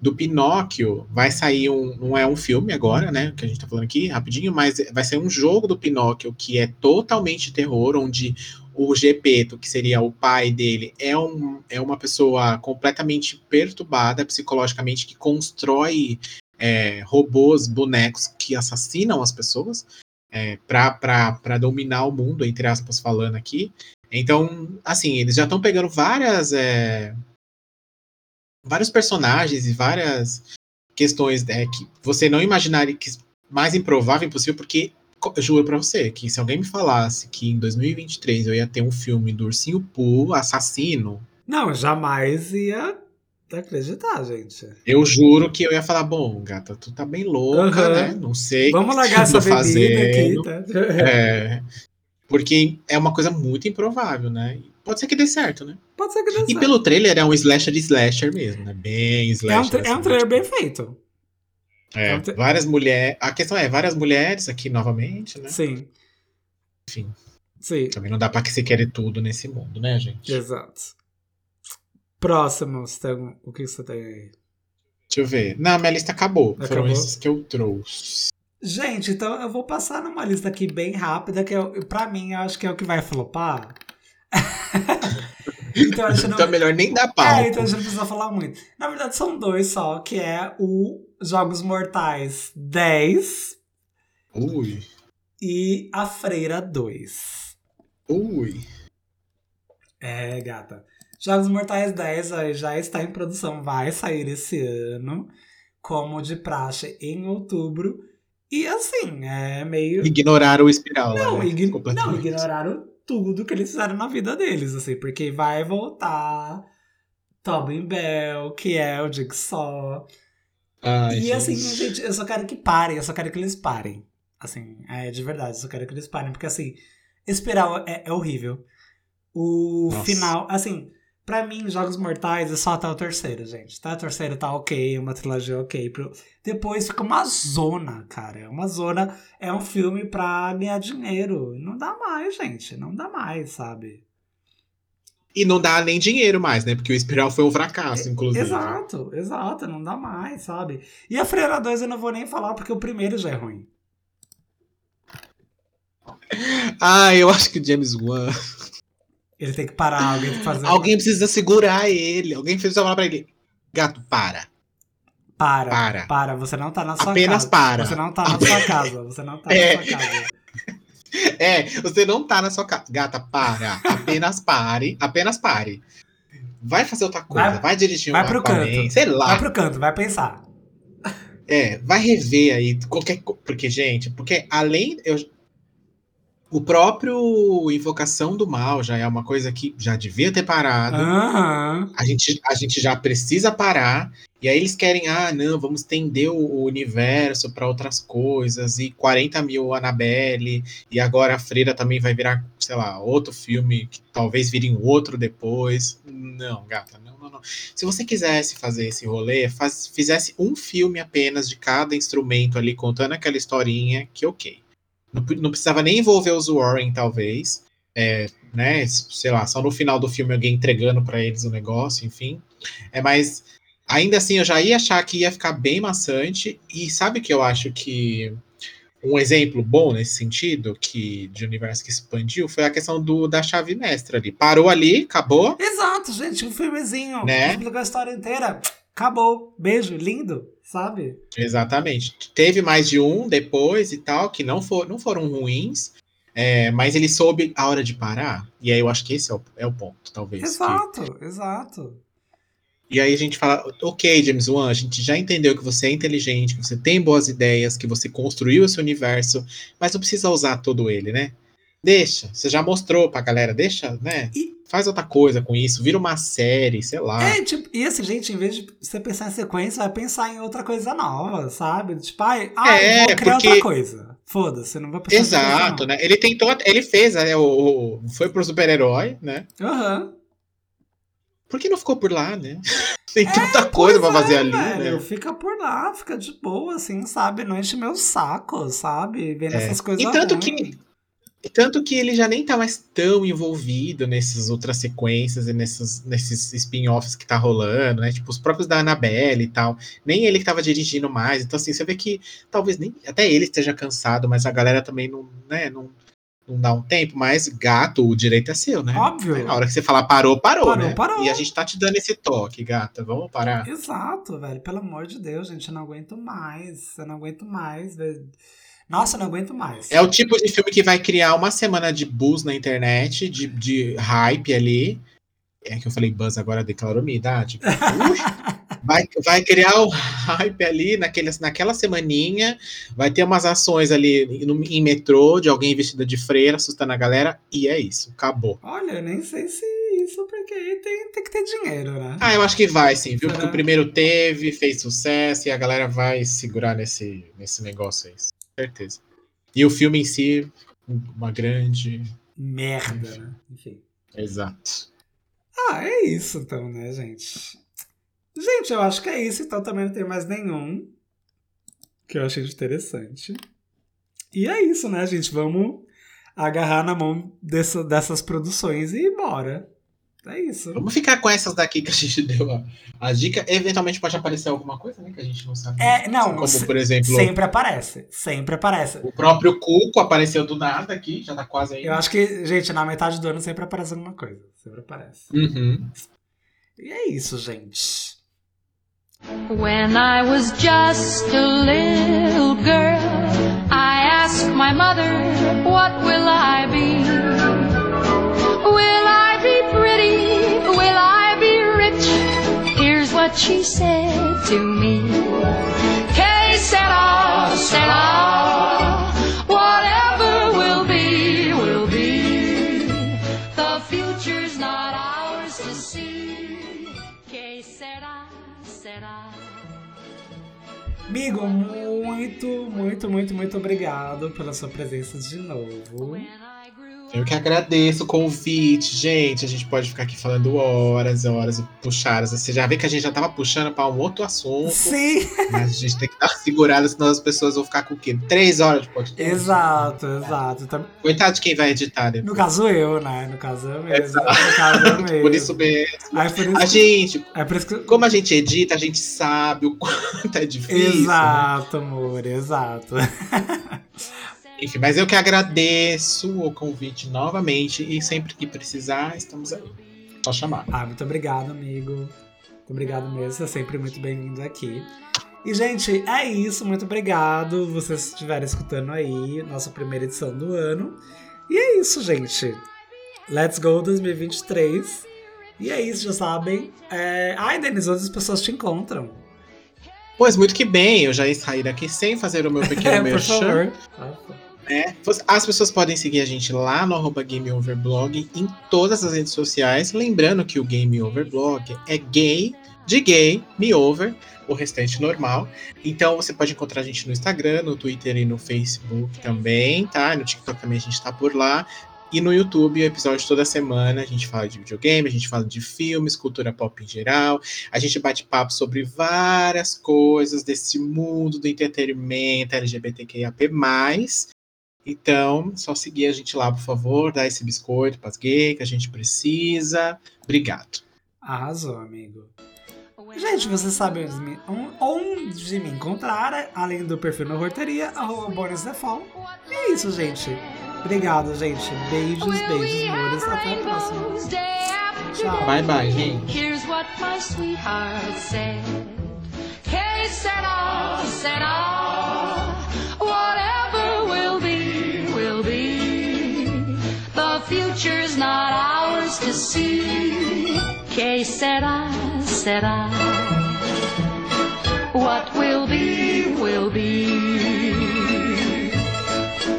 do Pinóquio vai sair um, não é um filme agora, né, que a gente tá falando aqui, rapidinho, mas vai sair um jogo do Pinóquio que é totalmente terror, onde o Gepeto, que seria o pai dele, é, um, é uma pessoa completamente perturbada psicologicamente, que constrói é, robôs, bonecos que assassinam as pessoas é, para dominar o mundo, entre aspas, falando aqui. Então, assim, eles já estão pegando várias. É, vários personagens e várias questões né, que você não imaginaria que mais improvável impossível, porque juro pra você que se alguém me falasse que em 2023 eu ia ter um filme do Ursinho Pooh assassino. Não, jamais ia acreditar, gente. Eu juro que eu ia falar, bom, gata, tu tá bem louca, Uhum. né? Não sei. Vamos largar essa bebida aqui, fazendo. tá? É, porque é uma coisa muito improvável, né? Pode ser que dê certo, né? Pode ser que dê E certo. pelo trailer é um slasher de slasher mesmo, né? Bem É um, slasher. tra- é um assim, trailer tipo, bem feito. é, é um tra- várias mulheres. A questão é, várias mulheres aqui novamente, né? Sim. Enfim, Sim, também não dá pra que se querer tudo nesse mundo, né, gente? exato. Próximo, você algum- o que você tem aí? Deixa eu ver. Não, minha lista acabou. Foram Acabou? esses que eu trouxe. Gente, então eu vou passar numa lista aqui bem rápida, que eu, pra mim eu acho que é o que vai flopar. então a gente não. Então é melhor nem dar pau. É, então a gente não precisa falar muito. Na verdade, são dois só, que é o Jogos Mortais 10 Ui, e A Freira 2. ui. É, gata. Jogos Mortais 10 ó, já está em produção, vai sair esse ano, como de praxe em outubro. E assim, é meio. Ignoraram o espiral. Não, né? ign- não, ignoraram tudo que eles fizeram na vida deles, assim, porque vai voltar Tobin Bell, que é o Jigsaw. Ai, e gente. assim, gente, eu só quero que parem, eu só quero que eles parem. Assim, é de verdade, eu só quero que eles parem, porque assim, Espiral é, é horrível. O Nossa. final, assim, pra mim, Jogos Mortais é só até o terceiro, gente. Tá? O terceiro tá ok, uma trilogia ok. Depois fica uma zona, cara. É uma zona, é um filme pra ganhar dinheiro. Não dá mais, gente. Não dá mais, sabe? E não dá nem dinheiro mais, né? Porque o espiral foi um fracasso, inclusive. Exato, exato, não dá mais, sabe? E a Freira 2 eu não vou nem falar porque o primeiro já é ruim. Ah, eu acho que o James Wan. Ele tem que parar, alguém tem que fazer. Alguém precisa segurar ele. Alguém precisa falar pra ele. Gato, para. Para, Para. para, você não tá na sua Apenas casa. para. Você não tá na sua casa, você não tá É. na sua casa. É, você não tá na sua casa. Gata, para. Apenas pare. Apenas pare. Vai fazer outra coisa. Vai, Vai- dirigir vai um pro canto. Sei lá. Vai pro canto, vai pensar. É, vai rever aí qualquer Porque, gente, porque além. Eu, o próprio Invocação do Mal já é uma coisa que já devia ter parado. Aham. A gente, a gente já precisa parar. E aí eles querem, ah, não, vamos estender o, o universo para outras coisas. E 40 mil Annabelle. E agora a Freira também vai virar, sei lá, outro filme que talvez vire um outro depois. Não, gata, não, não, não. Se você quisesse fazer esse rolê, faz- fizesse um filme apenas de cada instrumento ali, contando aquela historinha, que ok. Não, pre- não precisava nem envolver os Warren, talvez. É, né, sei lá, só no final do filme alguém entregando para eles o negócio, enfim. É, mas ainda assim eu já ia achar que ia ficar bem maçante. E sabe que eu acho que um exemplo bom nesse sentido, que de universo que expandiu, foi a questão do, da chave mestra ali. Parou ali, acabou. Exato, gente, um filmezinho. Né? Explicou a história inteira. Acabou. Beijo, lindo, sabe? Exatamente. Teve mais de um depois e tal, que não, for, não foram ruins. é, mas ele soube a hora de parar. E aí eu acho que esse é o, é o ponto, talvez. que- Exato, exato. E aí a gente fala, ok, James Wan, a gente já entendeu que você é inteligente, que você tem boas ideias, que você construiu esse universo, mas não precisa usar todo ele, né? Deixa, você já mostrou pra galera, deixa, né? E- Faz outra coisa com isso, vira uma série, sei lá. É, tipo, e assim, gente, em vez de você pensar em sequência, vai pensar em outra coisa nova, sabe? Tipo, ai, ai É, vou criar porque- outra coisa. Foda-se, não vai pensar coisa, Exato, não. né? Ele tentou, ele fez, né? O, o- foi pro super-herói, né? Aham. Por que não ficou por lá, né? Tem É, tanta coisa pra fazer é, ali, velho, né? Fica por lá, fica de boa, assim, sabe? Não enche meu saco, sabe? Vendo É. essas coisas E tanto ruins. que E Tanto que ele já nem tá mais tão envolvido nessas outras sequências e nesses, nesses spin-offs que tá rolando, né? Tipo, os próprios da Annabelle e tal. Nem ele que tava dirigindo mais. Então, assim, você vê que talvez nem até ele esteja cansado, mas a galera também não, né, não, não dá um tempo. Mas gato, o direito é seu, né? Óbvio. Na hora que você falar parou, parou, Parou, né? parou. E a gente tá te dando esse toque, gata. Vamos parar. Exato, velho. Pelo amor de Deus, gente, eu não aguento mais. Eu não aguento mais, velho. Nossa, não aguento mais. É o tipo de filme que vai criar uma semana de buzz na internet, de, de hype ali. É que eu falei buzz agora declarou minha idade. Vai, vai criar o hype ali naquele, naquela semaninha. Vai ter umas ações ali no, em metrô de alguém vestida de freira assustando a galera. E é isso, acabou. Olha, eu nem sei se isso, porque aí tem, tem que ter dinheiro, né? Ah, eu acho que vai sim, viu? Será? Porque o primeiro teve, fez sucesso e a galera vai segurar nesse, nesse negócio aí. Certeza. E o filme em si, uma grande. Merda, né? Enfim. Exato. Ah, é isso então, né, gente? Gente, eu acho que é isso, então também não tem mais nenhum que eu achei interessante. E é isso, né, gente? Vamos agarrar na mão dessa, dessas produções e bora. É isso. Vamos ficar com essas daqui que a gente deu a, a dica. Eventualmente pode aparecer alguma coisa, né? Que a gente não sabe. É, não, Como, se- por exemplo, Sempre aparece. Sempre aparece. o próprio Cuco apareceu do nada aqui, já tá quase aí. Eu acho que, gente, na metade do ano sempre aparece alguma coisa. Sempre aparece. Uhum. E é isso, gente. When I was just a little girl, I asked my mother, What will I what she said to me. Que sera, sera. Whatever will be, will be. The future's not ours to see. Que sera, sera. Amigo, muito, muito, muito, muito obrigado pela sua presença de novo. Eu que agradeço o convite, gente. A gente pode ficar aqui falando horas e horas e puxar. Você já vê que a gente já tava puxando para um outro assunto. Sim! Mas a gente tem que dar uma segurada, senão as pessoas vão ficar com o quê? Três horas de podcast. Exato, exato. Tam- Coitado de quem vai editar No depois. caso eu, né? No caso eu mesmo. Exato. No caso eu mesmo. Por isso mesmo. Aí, por isso A gente, É por isso que... como a gente edita, a gente sabe o quanto é difícil. né? Exato, amor, exato. Enfim, mas eu que agradeço o convite novamente e sempre que precisar, estamos aí. Só chamar. Ah, muito obrigado, amigo. Muito obrigado mesmo, você é sempre muito bem-vindo aqui. E, gente, é isso. Muito obrigado vocês estiverem escutando aí, nossa primeira edição do ano. E é isso, gente. Let's go 2023. E é isso, já sabem. É... Ai, Denise, onde as pessoas te encontram? Pois muito que bem, eu já ia sair daqui sem fazer o meu pequeno É, por merchan. favor. Né? As pessoas podem seguir a gente lá no arroba Game Over Blog em todas as redes sociais. Lembrando que o Game Over Blog é gay, de gay, me over, o restante normal. Então você pode encontrar a gente no Instagram, no Twitter e no Facebook também, tá? No TikTok também a gente tá por lá. E no YouTube, o episódio toda semana, a gente fala de videogame, a gente fala de filmes, cultura pop em geral. A gente bate papo sobre várias coisas desse mundo do entretenimento LGBTQIAP+. Então, só seguir a gente lá, por favor, dar esse biscoito pras gays que a gente precisa. Obrigado. Arrasou, amigo. Gente, você sabe onde me, on- onde me encontrar, além do perfil na Horteria, arroba Boris. E é isso, gente. Obrigado, gente. Beijos, beijos, amores. Até a próxima. Tchau. Bye, bye, gente. Here's what my sweetheart said. Que sera, sera. picture's not ours to see. Que said, I. What will be, will be.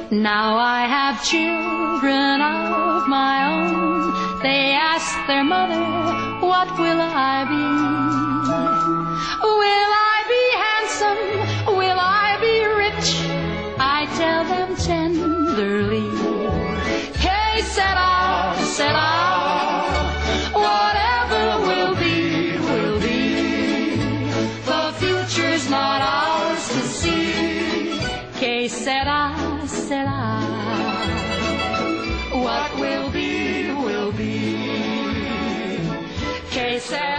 Now I have children of my own. They ask their mother, what will I be? Will I be handsome? Will I be rich? I tell them tenderly. Hey, said I once and all. Ah, whatever will be, will be. The future's not ours to see. Que será, será. What will be, will be. Que será.